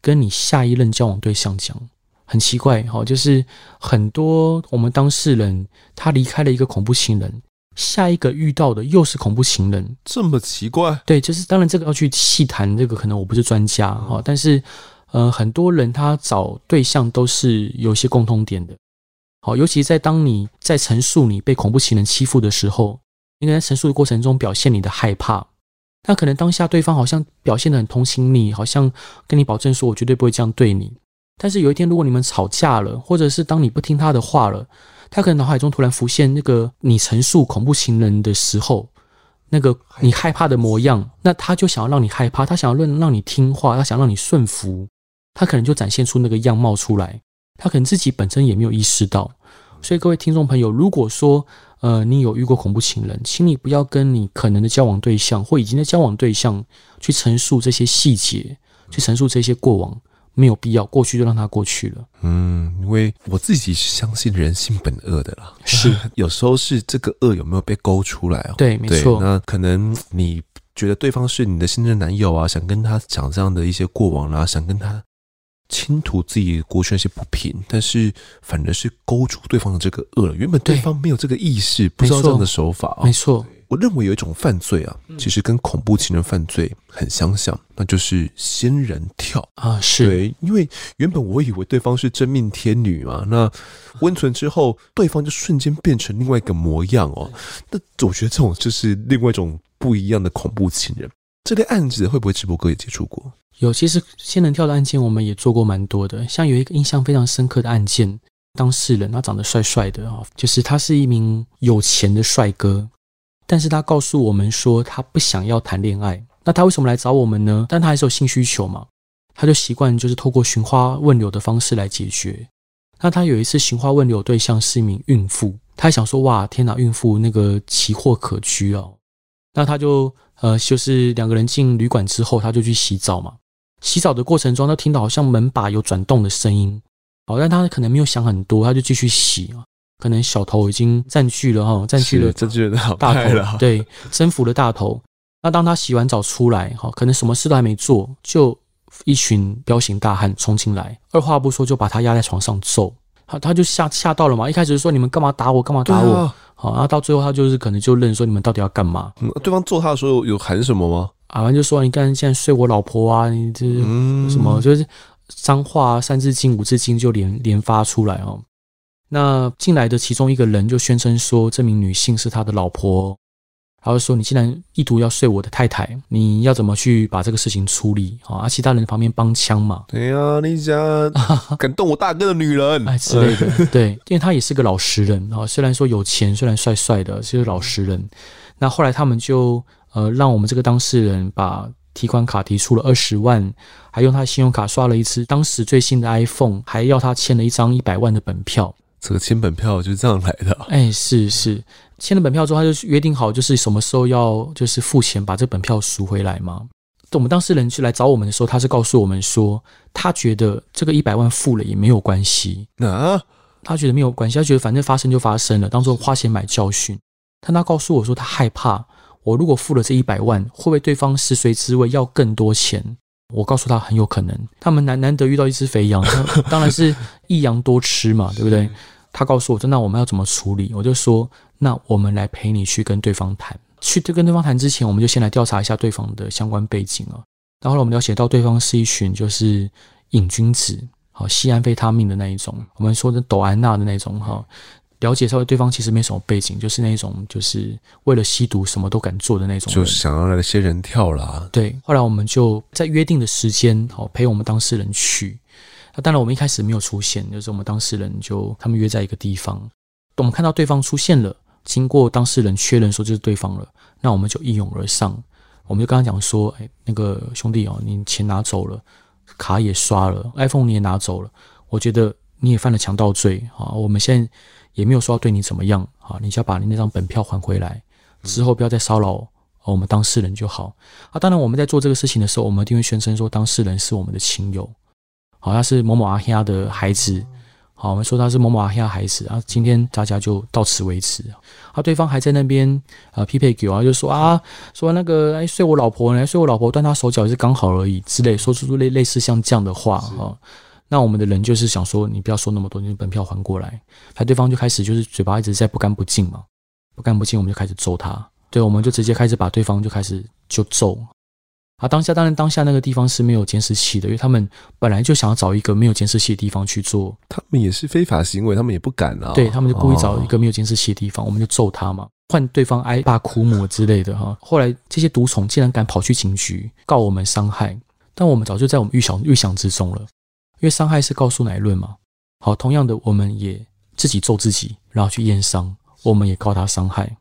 跟你下一任交往对象讲。很奇怪，哈，就是很多我们当事人，他离开了一个恐怖情人，下一个遇到的又是恐怖情人，这么奇怪？对，就是当然这个要去细谈，这个可能我不是专家，哈，但是呃，很多人他找对象都是有些共通点的。好，尤其在当你在陈述你被恐怖情人欺负的时候，应该在陈述的过程中表现你的害怕。那可能当下对方好像表现得很同情你，好像跟你保证说：“我绝对不会这样对你。”但是有一天，如果你们吵架了，或者是当你不听他的话了，他可能脑海中突然浮现那个你陈述恐怖情人的时候，那个你害怕的模样，那他就想要让你害怕，他想要让让你听话，他想让你顺服，他可能就展现出那个样貌出来。他可能自己本身也没有意识到，所以各位听众朋友，如果说呃你有遇过恐怖情人，请你不要跟你可能的交往对象或已经的交往对象去陈述这些细节，去陈述这些过往，没有必要，过去就让它过去了。嗯，因为我自己是相信人性本恶的啦，是有时候是这个恶有没有被勾出来哦？对，没错。那可能你觉得对方是你的新任男友啊，想跟他讲这样的一些过往啊，想跟他。倾吐自己过去那些不平，但是反而是勾住对方的这个恶。原本对方没有这个意识，不知道这样的手法。没错，我认为有一种犯罪啊，其实跟恐怖情人犯罪很相像，那就是仙人跳啊。是对，因为原本我以为对方是真命天女嘛，那温存之后，对方就瞬间变成另外一个模样哦。那我觉得这种就是另外一种不一样的恐怖情人。这类案子会不会直播哥也接触过？有，其实仙人跳的案件我们也做过蛮多的。像有一个印象非常深刻的案件，当事人他长得帅帅的啊，就是他是一名有钱的帅哥，但是他告诉我们说他不想要谈恋爱。那他为什么来找我们呢？但他还是有性需求嘛，他就习惯就是透过寻花问柳的方式来解决。那他有一次寻花问柳对象是一名孕妇，他还想说哇天哪，孕妇那个奇货可居哦。那他就呃就是两个人进旅馆之后，他就去洗澡嘛。洗澡的过程中，他听到好像门把有转动的声音，好，但他可能没有想很多，他就继续洗啊。可能小头已经占据了哈，占据了占据了大头了，对，征服了大头。那当他洗完澡出来，哈，可能什么事都还没做，就一群彪形大汉冲进来，二话不说就把他压在床上揍。他他就吓吓到了嘛，一开始就说你们干嘛打我，干嘛打我，好，然后到最后他就是可能就认说你们到底要干嘛？对方揍他的时候有喊什么吗？啊，完就说你刚才现在睡我老婆啊，你这什么就是脏话三字经五字经就连连发出来哦。那进来的其中一个人就宣称说这名女性是他的老婆，然后说你既然意图要睡我的太太，你要怎么去把这个事情处理啊？其他人旁边帮腔嘛，对呀，你想敢动我大哥的女人，哎之类的，对，因为他也是个老实人啊，虽然说有钱，虽然帅帅的，是个老实人。那后来他们就。呃，让我们这个当事人把提款卡提出了二十万，还用他的信用卡刷了一次当时最新的 iPhone，还要他签了一张一百万的本票。这个签本票就是这样来的？哎，是是，签了本票之后，他就约定好，就是什么时候要就是付钱把这本票赎回来嘛。等我们当事人去来找我们的时候，他是告诉我们说，他觉得这个一百万付了也没有关系。啊？他觉得没有关系，他觉得反正发生就发生了，当做花钱买教训。但他告诉我说，他害怕。我如果付了这一百万，会不会对方食髓知味要更多钱？我告诉他很有可能。他们难难得遇到一只肥羊，当然是一羊多吃嘛，对不对？他告诉我说：“那我们要怎么处理？”我就说：“那我们来陪你去跟对方谈。去跟对方谈之前，我们就先来调查一下对方的相关背景啊。然后来我们了解到对方是一群就是瘾君子，好吸安非他命的那一种，我们说的抖安娜的那种哈。”了解稍微对方其实没什么背景，就是那种就是为了吸毒什么都敢做的那种，就是想要那些人跳啦。对，后来我们就在约定的时间，好陪我们当事人去。那当然我们一开始没有出现，就是我们当事人就他们约在一个地方，我们看到对方出现了，经过当事人确认说就是对方了，那我们就一拥而上，我们就跟他讲说，哎，那个兄弟哦，你钱拿走了，卡也刷了，iPhone 你也拿走了，我觉得你也犯了强盗罪啊，我们现在。也没有说要对你怎么样啊，你只要把你那张本票还回来，之后不要再骚扰我们当事人就好啊。当然，我们在做这个事情的时候，我们一定会宣称说当事人是我们的亲友，好，他是某某阿黑亚的孩子，好，我们说他是某某阿黑亚孩子啊。今天大家就到此为止啊。对方还在那边啊匹配给我，就说啊，说那个哎睡我老婆，来睡我老婆，断他手脚也是刚好而已之类，说出类类似像这样的话啊。那我们的人就是想说，你不要说那么多，你本票还过来。他对方就开始就是嘴巴一直在不干不净嘛，不干不净，我们就开始揍他。对，我们就直接开始把对方就开始就揍。啊，当下当然当下那个地方是没有监视器的，因为他们本来就想要找一个没有监视器的地方去做。他们也是非法行为，他们也不敢啊。对，他们就故意找一个没有监视器的地方，我们就揍他嘛，换对方挨爸哭母之类的哈。后来这些毒虫竟然敢跑去警局告我们伤害，但我们早就在我们预想预想之中了。因为伤害是告诉乃论嘛，好，同样的，我们也自己揍自己，然后去验伤，我们也告他伤害。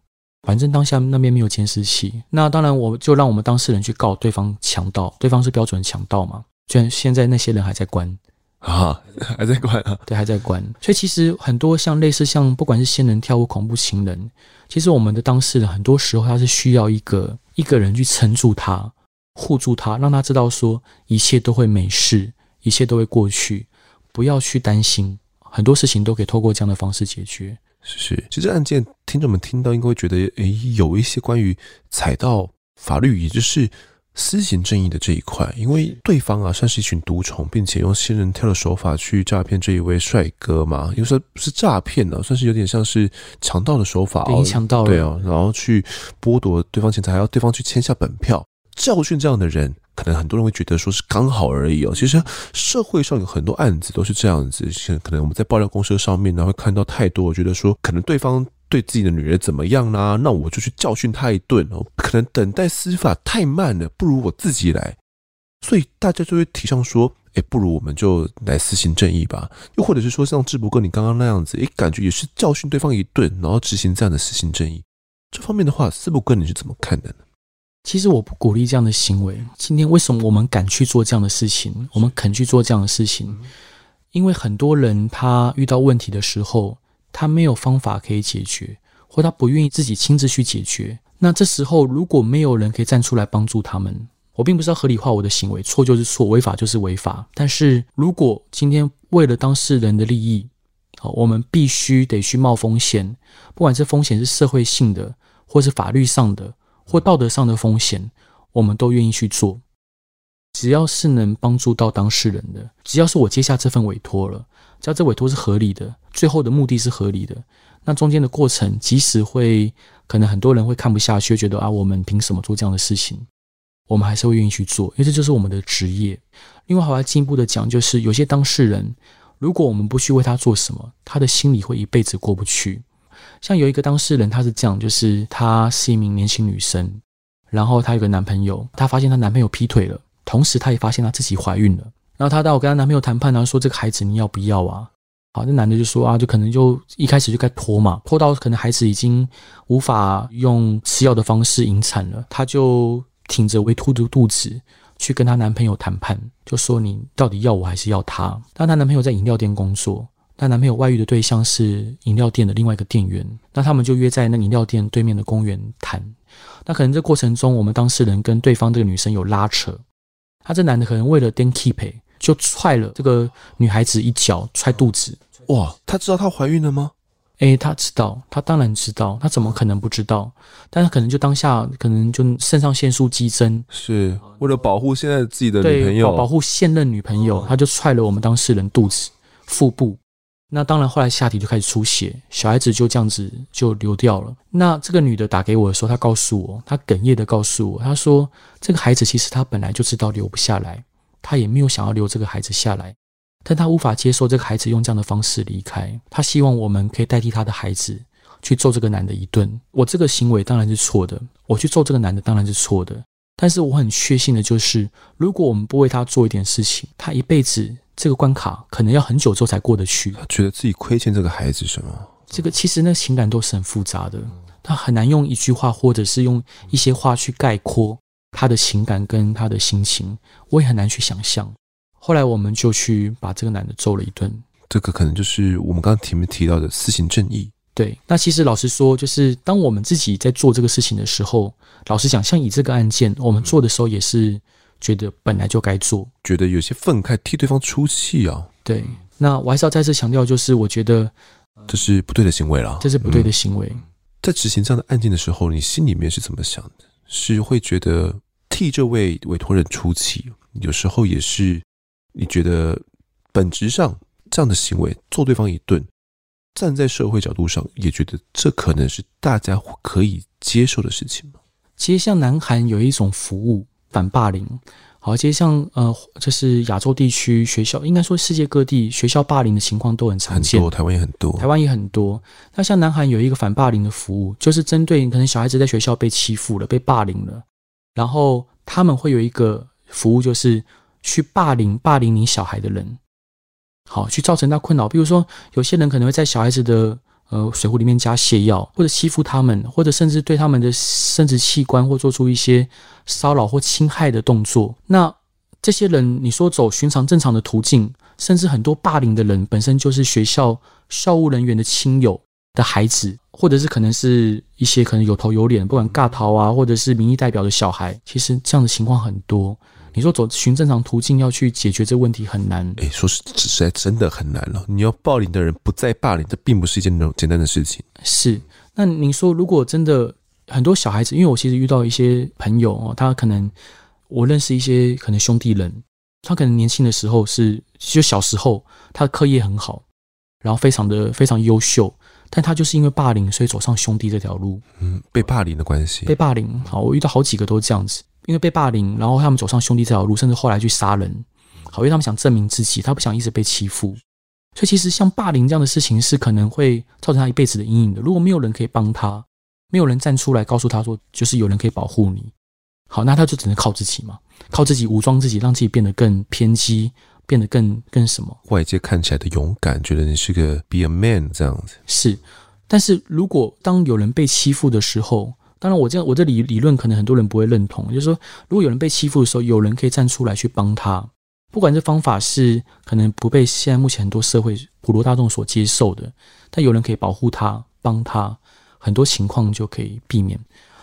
反正当下那边没有监视器，那当然我就让我们当事人去告对方强盗，对方是标准强盗嘛。虽然现在那些人还在关啊，还在关啊，对，还在关。所以其实很多像类似像不管是仙人跳或恐怖情人，其实我们的当事人很多时候他是需要一个一个人去撑住他，护住他，让他知道说一切都会没事。一切都会过去，不要去担心，很多事情都可以透过这样的方式解决。是。是，其实案件听众们听到应该会觉得，诶，有一些关于踩到法律，也就是私刑正义的这一块，因为对方啊算是一群毒虫，并且用仙人跳的手法去诈骗这一位帅哥嘛，因为说不是诈骗呢，算是有点像是强盗的手法，强盗，对啊，然后去剥夺对方钱财，还要对方去签下本票，教训这样的人，可能很多人会觉得说是刚好而已哦。其实社会上有很多案子都是这样子，像可能我们在爆料公社上面呢会看到太多，我觉得说可能对方。对自己的女儿怎么样啦、啊？那我就去教训他一顿哦。可能等待司法太慢了，不如我自己来。所以大家就会提倡说，哎，不如我们就来私刑正义吧。又或者是说，像智博哥你刚刚那样子，哎，感觉也是教训对方一顿，然后执行这样的私刑正义。这方面的话，智博哥你是怎么看的呢？其实我不鼓励这样的行为。今天为什么我们敢去做这样的事情？我们肯去做这样的事情，因为很多人他遇到问题的时候。他没有方法可以解决，或他不愿意自己亲自去解决。那这时候如果没有人可以站出来帮助他们，我并不是要合理化我的行为，错就是错，违法就是违法。但是如果今天为了当事人的利益，好，我们必须得去冒风险，不管这风险是社会性的，或是法律上的，或道德上的风险，我们都愿意去做。只要是能帮助到当事人的，只要是我接下这份委托了。只要这委托是合理的，最后的目的是合理的，那中间的过程，即使会可能很多人会看不下去，觉得啊，我们凭什么做这样的事情？我们还是会愿意去做，因为这就是我们的职业。另外还要进一步的讲，就是有些当事人，如果我们不去为他做什么，他的心里会一辈子过不去。像有一个当事人，他是这样，就是她是一名年轻女生，然后她有个男朋友，她发现她男朋友劈腿了，同时她也发现她自己怀孕了。然后她到我跟她男朋友谈判，然后说这个孩子你要不要啊？好，那男的就说啊，就可能就一开始就该拖嘛，拖到可能孩子已经无法用吃药的方式引产了，她就挺着微凸的肚子去跟她男朋友谈判，就说你到底要我还是要他？但她男朋友在饮料店工作，她男朋友外遇的对象是饮料店的另外一个店员，那他们就约在那饮料店对面的公园谈。那可能这过程中，我们当事人跟对方这个女生有拉扯，他这男的可能为了点 keep。就踹了这个女孩子一脚，踹肚子。哇，他知道她怀孕了吗？诶，他知道，他当然知道，他怎么可能不知道？但是可能就当下，可能就肾上腺素激增，是为了保护现在自己的女朋友，保护现任女朋友，他就踹了我们当事人肚子、腹部。那当然，后来下体就开始出血，小孩子就这样子就流掉了。那这个女的打给我的时候，她告诉我，她哽咽的告诉我，她说这个孩子其实她本来就知道留不下来。她也没有想要留这个孩子下来，但她无法接受这个孩子用这样的方式离开。她希望我们可以代替她的孩子去揍这个男的一顿。我这个行为当然是错的，我去揍这个男的当然是错的。但是我很确信的就是，如果我们不为他做一点事情，他一辈子这个关卡可能要很久之后才过得去。他觉得自己亏欠这个孩子什么？这个其实那情感都是很复杂的，他很难用一句话或者是用一些话去概括。他的情感跟他的心情，我也很难去想象。后来我们就去把这个男的揍了一顿。这个可能就是我们刚刚前面提到的私刑正义。对，那其实老实说，就是当我们自己在做这个事情的时候，老实讲，像以这个案件，我们做的时候也是觉得本来就该做，觉得有些愤慨，替对方出气啊。对，那我还是要再次强调，就是我觉得这是不对的行为啦，这是不对的行为。嗯，在执行这样的案件的时候，你心里面是怎么想的？是会觉得替这位委托人出气，有时候也是你觉得本质上这样的行为揍对方一顿，站在社会角度上也觉得这可能是大家可以接受的事情吗？其实像南韩有一种服务反霸凌，好，其实像呃，就是亚洲地区学校，应该说世界各地学校霸凌的情况都很常见，很多，台湾也很多，台湾也很多。那像南韩有一个反霸凌的服务，就是针对可能小孩子在学校被欺负了、被霸凌了，然后他们会有一个服务，就是去霸凌霸凌你小孩的人，好，去造成他困扰。比如说，有些人可能会在小孩子的。呃，水壶里面加泻药，或者欺负他们，或者甚至对他们的生殖器官或做出一些骚扰或侵害的动作。那这些人，你说走寻常正常的途径，甚至很多霸凌的人本身就是学校校务人员的亲友的孩子，或者是可能是一些可能有头有脸，不管尬逃啊，或者是民意代表的小孩，其实这样的情况很多。你说走寻正常途径要去解决这个问题很难。哎，说实实在真的很难了。你要霸凌的人不再霸凌，这并不是一件那种简单的事情。是。那你说，如果真的很多小孩子，因为我其实遇到一些朋友哦，他可能我认识一些可能兄弟人，他可能年轻的时候是就小时候他的课业很好，然后非常的非常优秀，但他就是因为霸凌，所以走上兄弟这条路。嗯，被霸凌的关系，被霸凌。好，我遇到好几个都是这样子，因为被霸凌，然后他们走上兄弟这条路，甚至后来去杀人。好，因为他们想证明自己，他不想一直被欺负。所以其实像霸凌这样的事情，是可能会造成他一辈子的阴影的。如果没有人可以帮他，没有人站出来告诉他说，就是有人可以保护你，好，那他就只能靠自己嘛，靠自己武装自己，让自己变得更偏激，变得更更什么？外界看起来的勇敢，觉得你是个 be a man 这样子。是，但是如果当有人被欺负的时候，当然我这我这理理论可能很多人不会认同，就是说，如果有人被欺负的时候，有人可以站出来去帮他。不管这方法是可能不被现在目前很多社会普罗大众所接受的，但有人可以保护他、帮他，很多情况就可以避免。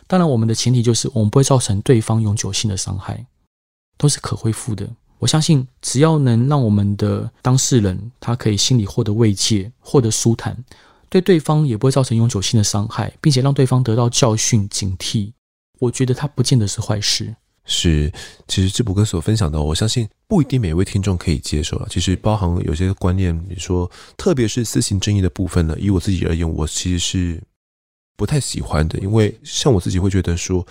当然，我们的前提就是我们不会造成对方永久性的伤害，都是可恢复的。我相信，只要能让我们的当事人他可以心里获得慰藉、获得舒坦，对对方也不会造成永久性的伤害，并且让对方得到教训、警惕，我觉得他不见得是坏事。是，其实智博哥所分享的，我相信不一定每位听众可以接受啊。其实包含有些观念，你说，特别是私刑正义的部分呢，以我自己而言，我其实是不太喜欢的。因为像我自己会觉得说，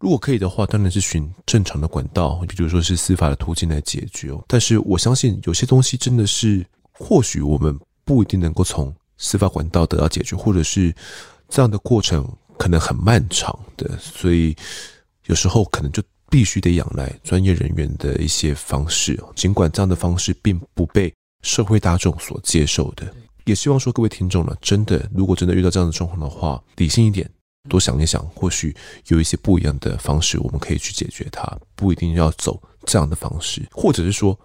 如果可以的话，当然是循正常的管道，比如说是司法的途径来解决。但是我相信有些东西真的是，或许我们不一定能够从司法管道得到解决，或者是这样的过程可能很漫长的，所以有时候可能就。必须得仰赖专业人员的一些方式，尽管这样的方式并不被社会大众所接受的，也希望说各位听众呢，真的如果真的遇到这样的状况的话，理性一点，多想一想，或许有一些不一样的方式，我们可以去解决它，不一定要走这样的方式，或者是说。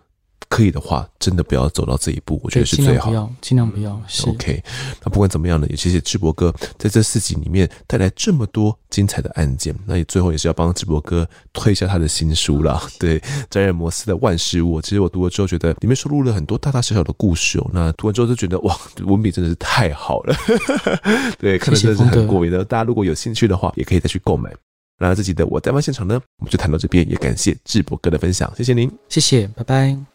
可以的话，真的不要走到这一步，我觉得是最好。尽量不要，尽量不要。是 OK。那不管怎么样呢，也谢谢智博哥在这四集里面带来这么多精彩的案件。那也最后也是要帮智博哥推一下他的新书啦。对，詹尔摩斯的万事屋，其实我读了之后觉得里面收录了很多大大小小的故事哦。那读完之后就觉得哇，文笔真的是太好了。对，看的真的是很过瘾的。大家如果有兴趣的话，也可以再去购买。那这集的我在案发现场呢，我们就谈到这边，也感谢智博哥的分享，谢谢您，谢谢，拜拜。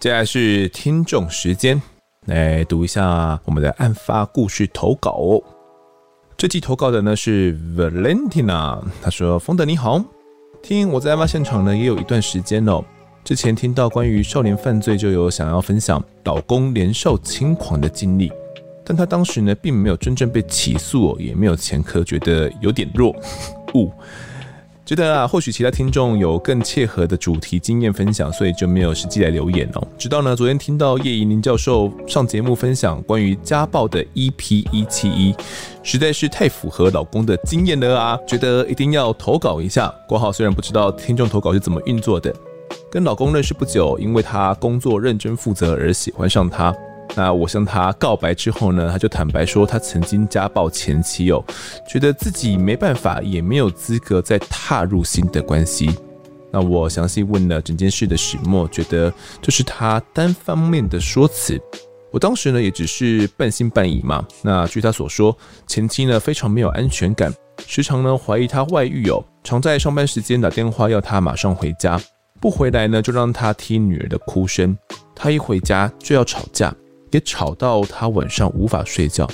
接下来是听众时间，来读一下我们的案发故事投稿。这期投稿的呢是 Valentina，他说：“丰德你好，听我在案发现场呢也有一段时间哦。之前听到关于少年犯罪，就有想要分享老公年少轻狂的经历，但他当时呢并没有真正被起诉，也没有前科，觉得有点弱。五。” 觉得啊，或许其他听众有更切合的主题经验分享，所以就没有实际来留言哦。直到呢，昨天听到叶怡宁教授上节目分享关于家暴的 EP 一七一，实在是太符合老公的经验了啊！觉得一定要投稿一下。括号虽然不知道听众投稿是怎么运作的，跟老公认识不久，因为他工作认真负责而喜欢上他。那我向他告白之后呢，他就坦白说他曾经家暴前妻哦，觉得自己没办法，也没有资格再踏入新的关系。那我详细问了整件事的始末，觉得这是他单方面的说辞。我当时呢也只是半信半疑嘛。那据他所说，前妻呢非常没有安全感，时常呢怀疑他外遇哦，常在上班时间打电话要他马上回家，不回来呢就让他听女儿的哭声，他一回家就要吵架。也吵到他晚上无法睡觉，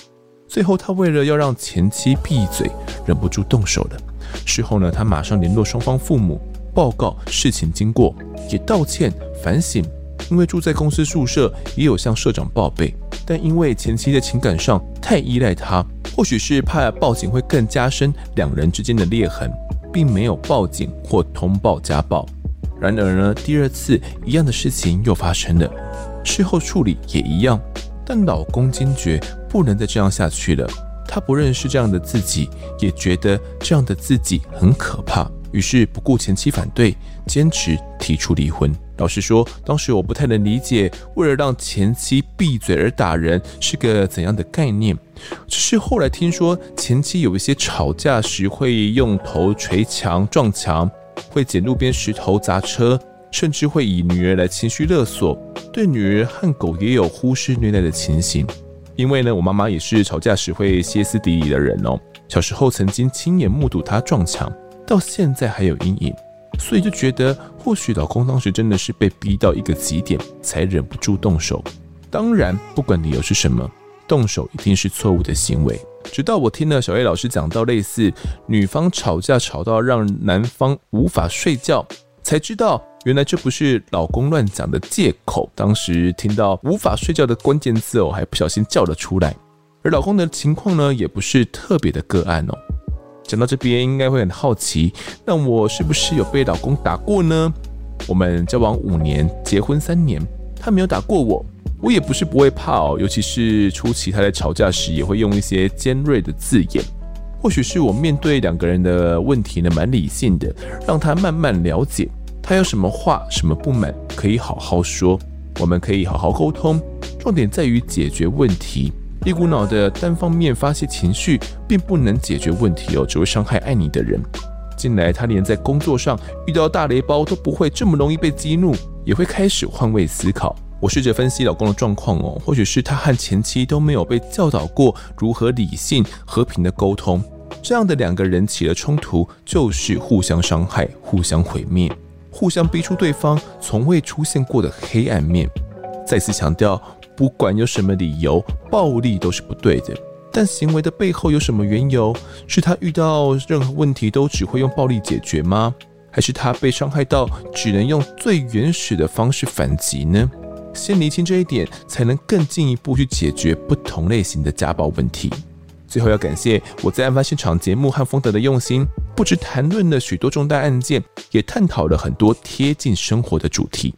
最后他为了要让前妻闭嘴，忍不住动手了。事后呢，他马上联络双方父母，报告事情经过，也道歉反省。因为住在公司宿舍，也有向社长报备，但因为前妻的情感上太依赖他，或许是怕报警会更加深两人之间的裂痕，并没有报警或通报家暴。然而呢，第二次一样的事情又发生了。事后处理也一样，但老公坚决不能再这样下去了。他不认识这样的自己，也觉得这样的自己很可怕，于是不顾前妻反对，坚持提出离婚。老实说，当时我不太能理解，为了让前妻闭嘴而打人是个怎样的概念。只是后来听说，前妻有一些吵架时会用头捶墙撞墙，会捡路边石头砸车。甚至会以女儿来情绪勒索，对女儿和狗也有忽视虐待的情形。因为呢，我妈妈也是吵架时会歇斯底里的人哦。小时候曾经亲眼目睹她撞墙，到现在还有阴影，所以就觉得或许老公当时真的是被逼到一个极点，才忍不住动手。当然，不管理由是什么，动手一定是错误的行为。直到我听了小叶老师讲到类似女方吵架吵到让男方无法睡觉，才知道。原来这不是老公乱讲的借口。当时听到无法睡觉的关键字哦，还不小心叫了出来。而老公的情况呢，也不是特别的个案哦。讲到这边，应该会很好奇，那我是不是有被老公打过呢？我们交往五年，结婚三年，他没有打过我，我也不是不会怕哦。尤其是初期他在吵架时，也会用一些尖锐的字眼。或许是我面对两个人的问题呢，蛮理性的，让他慢慢了解。他有什么话、什么不满，可以好好说，我们可以好好沟通。重点在于解决问题，一股脑的单方面发泄情绪，并不能解决问题哦，只会伤害爱你的人。近来他连在工作上遇到大雷包都不会这么容易被激怒，也会开始换位思考。我试着分析老公的状况哦，或许是他和前妻都没有被教导过如何理性和平的沟通，这样的两个人起了冲突，就是互相伤害、互相毁灭。互相逼出对方从未出现过的黑暗面。再次强调，不管有什么理由，暴力都是不对的。但行为的背后有什么缘由？是他遇到任何问题都只会用暴力解决吗？还是他被伤害到只能用最原始的方式反击呢？先厘清这一点，才能更进一步去解决不同类型的家暴问题。最后要感谢我在案发现场节目和丰德的用心，不止谈论了许多重大案件，也探讨了很多贴近生活的主题。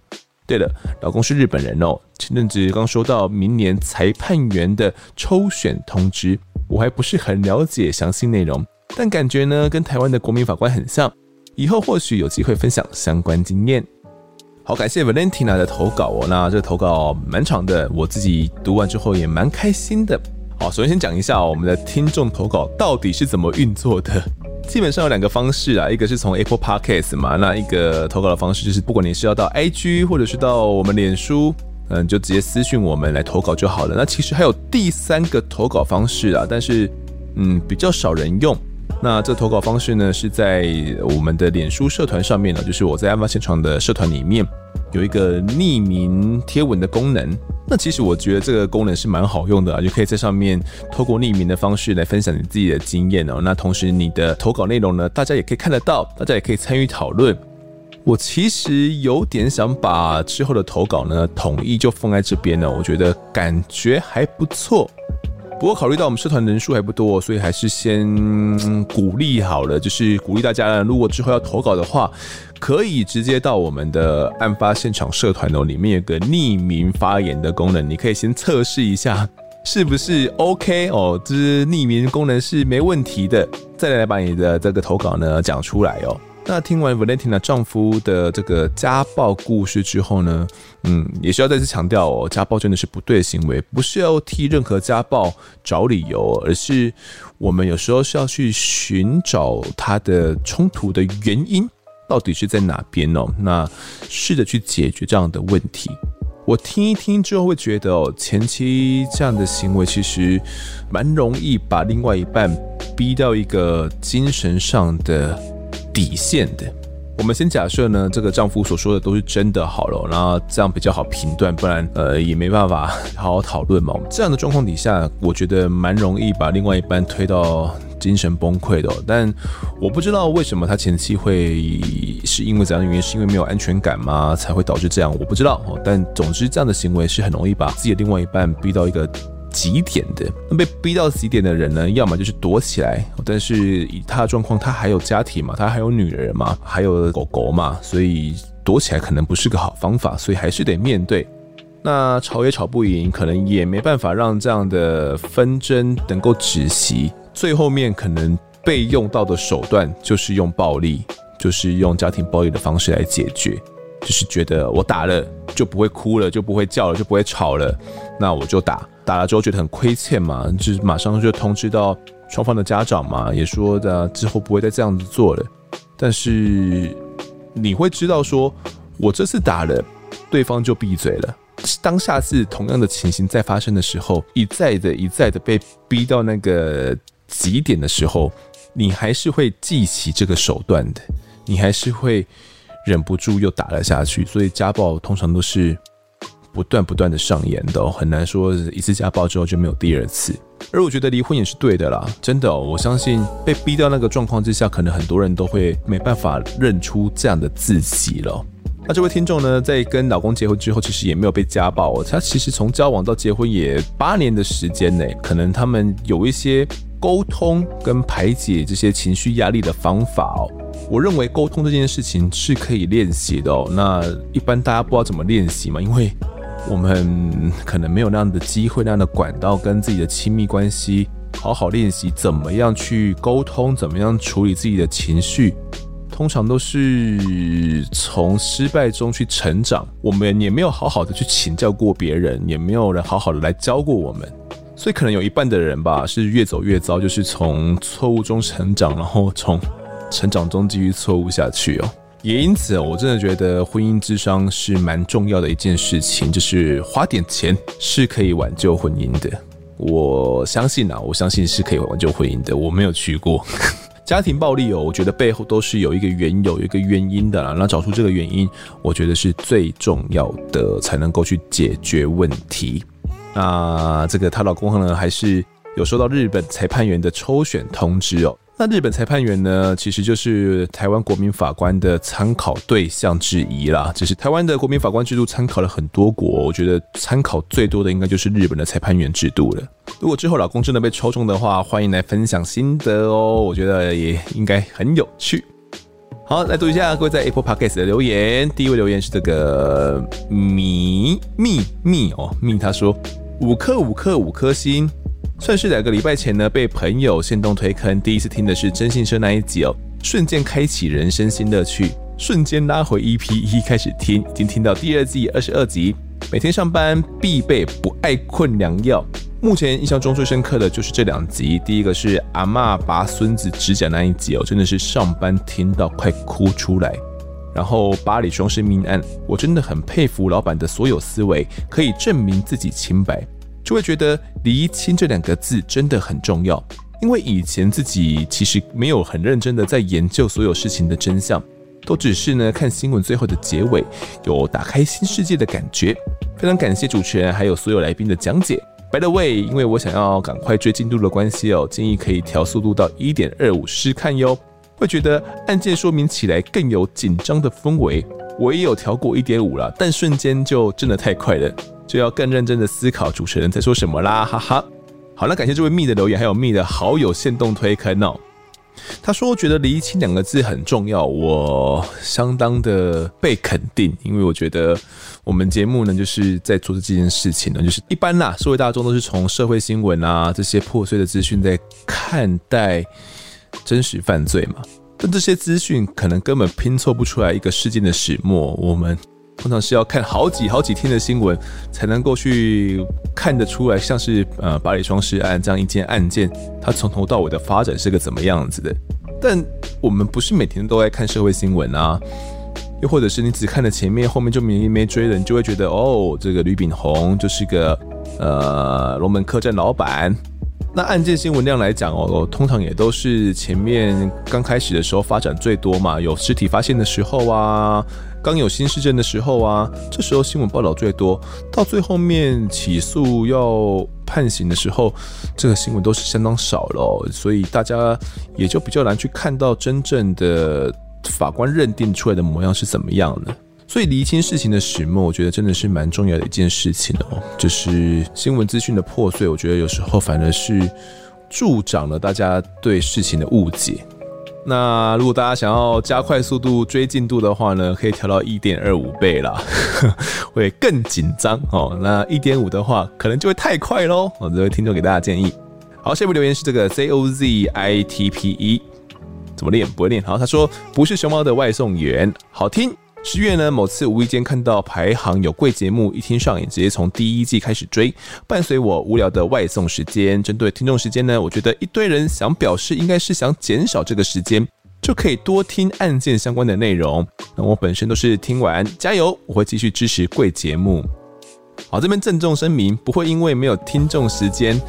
对了，老公是日本人哦。前阵子刚收到明年裁判员的抽选通知，我还不是很了解详细内容，但感觉呢跟台湾的国民法官很像。以后或许有机会分享相关经验。好，感谢 Valentina 的投稿哦。那这个投稿蛮长的，我自己读完之后也蛮开心的。好，首先先讲一下我们的听众投稿到底是怎么运作的。基本上有两个方式啊，一个是从 Apple Podcast 嘛，那一个投稿的方式就是，不管你是要到 IG 或者是到我们脸书，嗯，就直接私讯我们来投稿就好了。那其实还有第三个投稿方式啊，但是嗯比较少人用。那这投稿方式呢，是在我们的脸书社团上面呢，就是我在案发现场的社团里面有一个匿名贴文的功能。那其实我觉得这个功能是蛮好用的啊，就可以在上面透过匿名的方式来分享你自己的经验哦。那同时你的投稿内容呢，大家也可以看得到，大家也可以参与讨论。我其实有点想把之后的投稿呢，统一就放在这边呢，我觉得感觉还不错。不过考虑到我们社团人数还不多，所以还是先鼓励好了，就是鼓励大家，如果之后要投稿的话，可以直接到我们的案发现场社团哦，里面有个匿名发言的功能，你可以先测试一下是不是 OK 哦，这匿名功能是没问题的，再来把你的这个投稿呢讲出来哦。那听完 Valentina 丈夫的这个家暴故事之后呢，嗯，也需要再次强调哦，家暴真的是不对的行为，不是要替任何家暴找理由，而是我们有时候是要去寻找他的冲突的原因到底是在哪边哦，那试着去解决这样的问题。我听一听之后会觉得哦，前期这样的行为其实蛮容易把另外一半逼到一个精神上的。底线的，我们先假设呢，这个丈夫所说的都是真的好了，然后这样比较好评断，不然呃也没办法好好讨论嘛。这样的状况底下，我觉得蛮容易把另外一半推到精神崩溃的。但我不知道为什么他前妻会是因为怎样的原因，是因为没有安全感吗？才会导致这样？我不知道。但总之这样的行为是很容易把自己的另外一半逼到一个。极点的，那被逼到极点的人呢，要么就是躲起来，但是以他的状况，他还有家庭嘛，他还有女儿嘛，还有狗狗嘛，所以躲起来可能不是个好方法，所以还是得面对。那吵也吵不赢，可能也没办法让这样的纷争能够止息。最后面可能被用到的手段就是用暴力，就是用家庭暴力的方式来解决，就是觉得我打了就不会哭了，就不会叫了，就不会吵了，那我就打。打了之后觉得很亏欠嘛，就是马上就通知到双方的家长嘛，也说的之后不会再这样子做了。但是你会知道说，我这次打了，对方就闭嘴了，当下次同样的情形再发生的时候，一再的、一再的被逼到那个极点的时候，你还是会记起这个手段的，你还是会忍不住又打了下去。所以家暴通常都是不断不断的上演的，很难说一次家暴之后就没有第二次。而我觉得离婚也是对的啦，真的哦，我相信被逼到那个状况之下，可能很多人都会没办法认出这样的自己了。那这位听众呢，在跟老公结婚之后，其实也没有被家暴哦。他其实从交往到结婚也八年的时间内，可能他们有一些沟通跟排解这些情绪压力的方法哦。我认为沟通这件事情是可以练习的哦。那一般大家不知道怎么练习嘛，因为我们可能没有那样的机会、那样的管道，跟自己的亲密关系好好练习怎么样去沟通，怎么样处理自己的情绪。通常都是从失败中去成长，我们也没有好好的去请教过别人，也没有人好好的来教过我们，所以可能有一半的人吧是越走越糟，就是从错误中成长，然后从成长中继续错误下去哦。也因此，我真的觉得婚姻之商是蛮重要的一件事情，就是花点钱是可以挽救婚姻的。我相信啊，我相信是可以挽救婚姻的，我没有去过。家庭暴力哦，我觉得背后都是有一个缘由、有一个原因的啦。那找出这个原因，我觉得是最重要的，才能够去解决问题。那这个她老公呢，还是有收到日本裁判员的抽选通知哦。那日本裁判员呢，其实就是台湾国民法官的参考对象之一啦。只是台湾的国民法官制度参考了很多国，我觉得参考最多的应该就是日本的裁判员制度了。如果之后老公真的被抽中的话，欢迎来分享心得哦，我觉得也应该很有趣。好，来读一下各位在 Apple Podcast 的留言。第一位留言是这个米蜜蜜哦，蜜他说五颗五颗五颗星。算是两个礼拜前呢，被朋友先动推坑，第一次听的是征信社那一集哦，瞬间开启人生新乐趣，瞬间拉回 EP 一开始听，已经听到第二季二十二集，每天上班必备不爱困良药。目前印象中最深刻的就是这两集，第一个是阿嬷拔孙子指甲那一集哦，真的是上班听到快哭出来。然后巴黎双尸命案，我真的很佩服老板的所有思维，可以证明自己清白。就会觉得厘清这两个字真的很重要，因为以前自己其实没有很认真的在研究所有事情的真相，都只是呢看新闻最后的结尾，有打开新世界的感觉。非常感谢主持人还有所有来宾的讲解。By the way，因为我想要赶快追进度的关系哦，建议可以调速度到一点二五试看哟，会觉得案件说明起来更有紧张的氛围。我也有调过一点五了，但瞬间就真的太快了。就要更认真的思考主持人在说什么啦，哈哈。好了，感谢这位蜜的留言，还有蜜的好友限动推坑哦。他说觉得厘清两个字很重要，我相当的被肯定，因为我觉得我们节目呢就是在做这件事情呢，就是一般啦，社会大众都是从社会新闻啊这些破碎的资讯在看待真实犯罪嘛，但这些资讯可能根本拼凑不出来一个事件的始末，我们。通常是要看好几好几天的新闻，才能够去看得出来，像是呃巴黎双尸案这样一件案件，它从头到尾的发展是个怎么样子的。但我们不是每天都在看社会新闻啊，又或者是你只看了前面，后面就没没追了，你就会觉得哦，这个吕炳宏就是个呃龙门客栈老板。那案件新闻量来讲哦，通常也都是前面刚开始的时候发展最多嘛，有尸体发现的时候啊。刚有新事件的时候啊，这时候新闻报道最多，到最后面起诉要判刑的时候，这个新闻都是相当少了哦，所以大家也就比较难去看到真正的法官认定出来的模样是怎么样的。所以厘清事情的始末，我觉得真的是蛮重要的一件事情哦。就是新闻资讯的破碎，我觉得有时候反而是助长了大家对事情的误解。那如果大家想要加快速度追进度的话呢，可以调到一点二五倍啦，会更紧张哦。那一点五的话，可能就会太快喽。我，这位听众给大家建议。好，下一位留言是这个 Z O Z I T P E，怎么练？不会练。好，他说不是熊猫的外送员，好听。十月呢，某次无意间看到排行有贵节目，一听上瘾，直接从第一季开始追。伴随我无聊的外送时间，针对听众时间呢，我觉得一堆人想表示应该是想减少这个时间，就可以多听案件相关的内容。那我本身都是听完加油，我会继续支持贵节目。好，这边郑重声明，不会因为没有听众时间，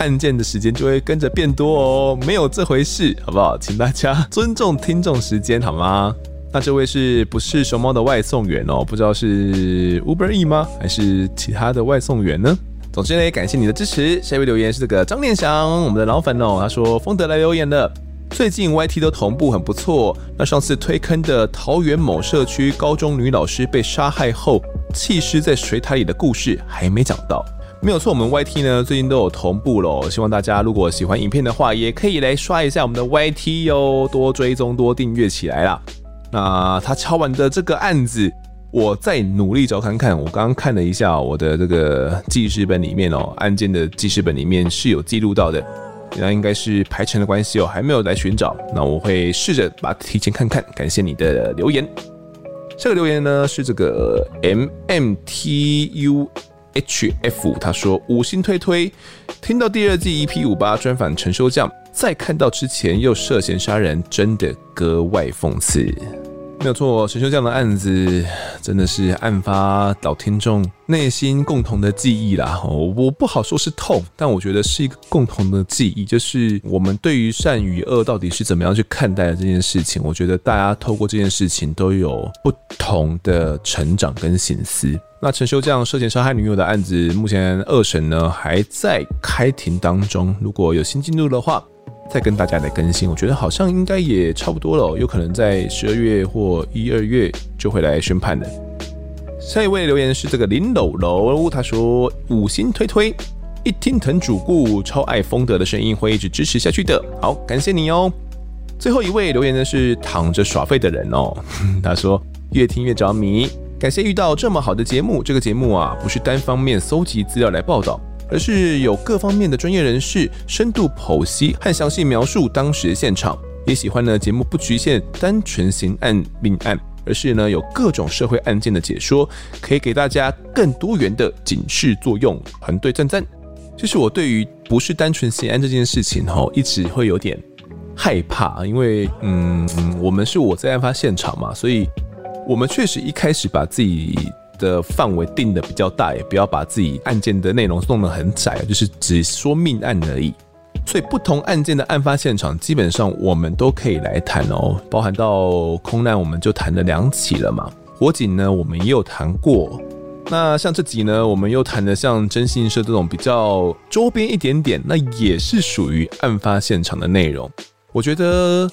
案件的时间就会跟着变多哦，没有这回事，好不好？请大家尊重听众时间，好吗？那这位是不是熊猫的外送员哦？不知道是 Uber E 吗？还是其他的外送员呢？总之呢，也感谢你的支持。下一位留言是这个张念祥，我们的老粉哦，他说丰德来留言了。最近 YT 都同步很不错。那上次推坑的桃园某社区高中女老师被杀害后弃尸在水塔里的故事还没讲到。没有错，我们 YT 呢最近都有同步喽。希望大家如果喜欢影片的话，也可以来刷一下我们的 YT 哟，多追踪多订阅起来啦。那他敲完的这个案子，我再努力找看看。我刚刚看了一下我的这个记事本里面哦，案件的记事本里面是有记录到的。那应该是排程的关系哦，还没有来寻找。那我会试着把它提前看看。感谢你的留言。这个留言呢是这个 M M T U H F，他说五星推推，听到第二季 EP 五八专访陈修将，再看到之前又涉嫌杀人，真的格外讽刺。没有错，陈修这样的案子真的是案发老听众内心共同的记忆啦。我不好说是痛，但我觉得是一个共同的记忆，就是我们对于善与恶到底是怎么样去看待的这件事情。我觉得大家透过这件事情都有不同的成长跟省思。那陈修这样涉嫌杀害女友的案子，目前二审呢还在开庭当中，如果有新进度的话。再跟大家来更新，我觉得好像应该也差不多了，有可能在十二月或一二月就会来宣判的。下一位留言是这个林楼楼，他说五星推推，一听藤主顾，超爱丰德的声音，会一直支持下去的。好，感谢你哦。最后一位留言的是躺着耍废的人哦，他说越听越着迷，感谢遇到这么好的节目，这个节目啊不是单方面搜集资料来报道。而是有各方面的专业人士深度剖析和详细描述当时的现场，也喜欢呢节目不局限单纯刑案命案，而是呢有各种社会案件的解说，可以给大家更多元的警示作用。团队赞赞。其实我对于不是单纯刑案这件事情吼，一直会有点害怕，因为嗯，我们是我在案发现场嘛，所以我们确实一开始把自己。的范围定的比较大，也不要把自己案件的内容弄得很窄，就是只说命案而已。所以不同案件的案发现场，基本上我们都可以来谈哦。包含到空难，我们就谈了两起了嘛。火警呢，我们也有谈过。那像这集呢，我们又谈了像征信社这种比较周边一点点，那也是属于案发现场的内容。我觉得。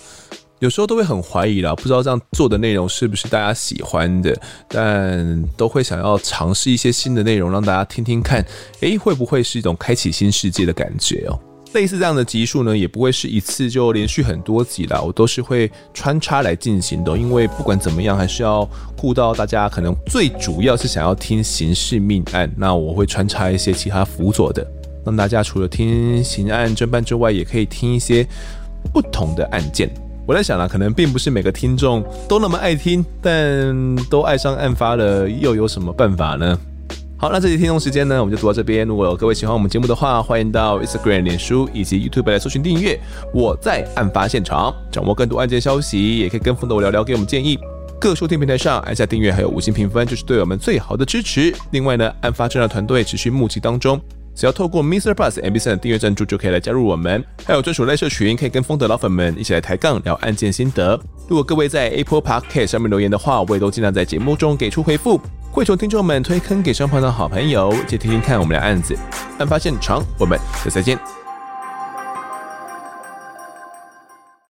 有时候都会很怀疑啦，不知道这样做的内容是不是大家喜欢的，但都会想要尝试一些新的内容，让大家听听看，诶，会不会是一种开启新世界的感觉哦？类似这样的集数呢，也不会是一次就连续很多集啦，我都是会穿插来进行的，因为不管怎么样，还是要顾到大家可能最主要是想要听刑事命案，那我会穿插一些其他辅佐的，让大家除了听刑案侦办之外，也可以听一些不同的案件。我在想啊，可能并不是每个听众都那么爱听，但都爱上案发了，又有什么办法呢？好，那这期听众时间呢，我们就读到这边。如果有各位喜欢我们节目的话，欢迎到 Instagram、脸书以及 YouTube 来搜寻订阅。我在案发现场，掌握更多案件消息，也可以跟风的我聊聊，给我们建议。各收听平台上按下订阅，还有五星评分，就是对我们最好的支持。另外呢，案发侦查团队持续募集当中。只要透过 Mr. Plus MBC 的订阅赞助，就可以来加入我们。还有专属赖社群，可以跟风德老粉们一起来抬杠聊案件心得。如果各位在 Apple Podcast 上面留言的话，我也都尽量在节目中给出回复。会从听众们推坑给身旁的好朋友，一起听听看我们的案子。案发现场，我们下次再见。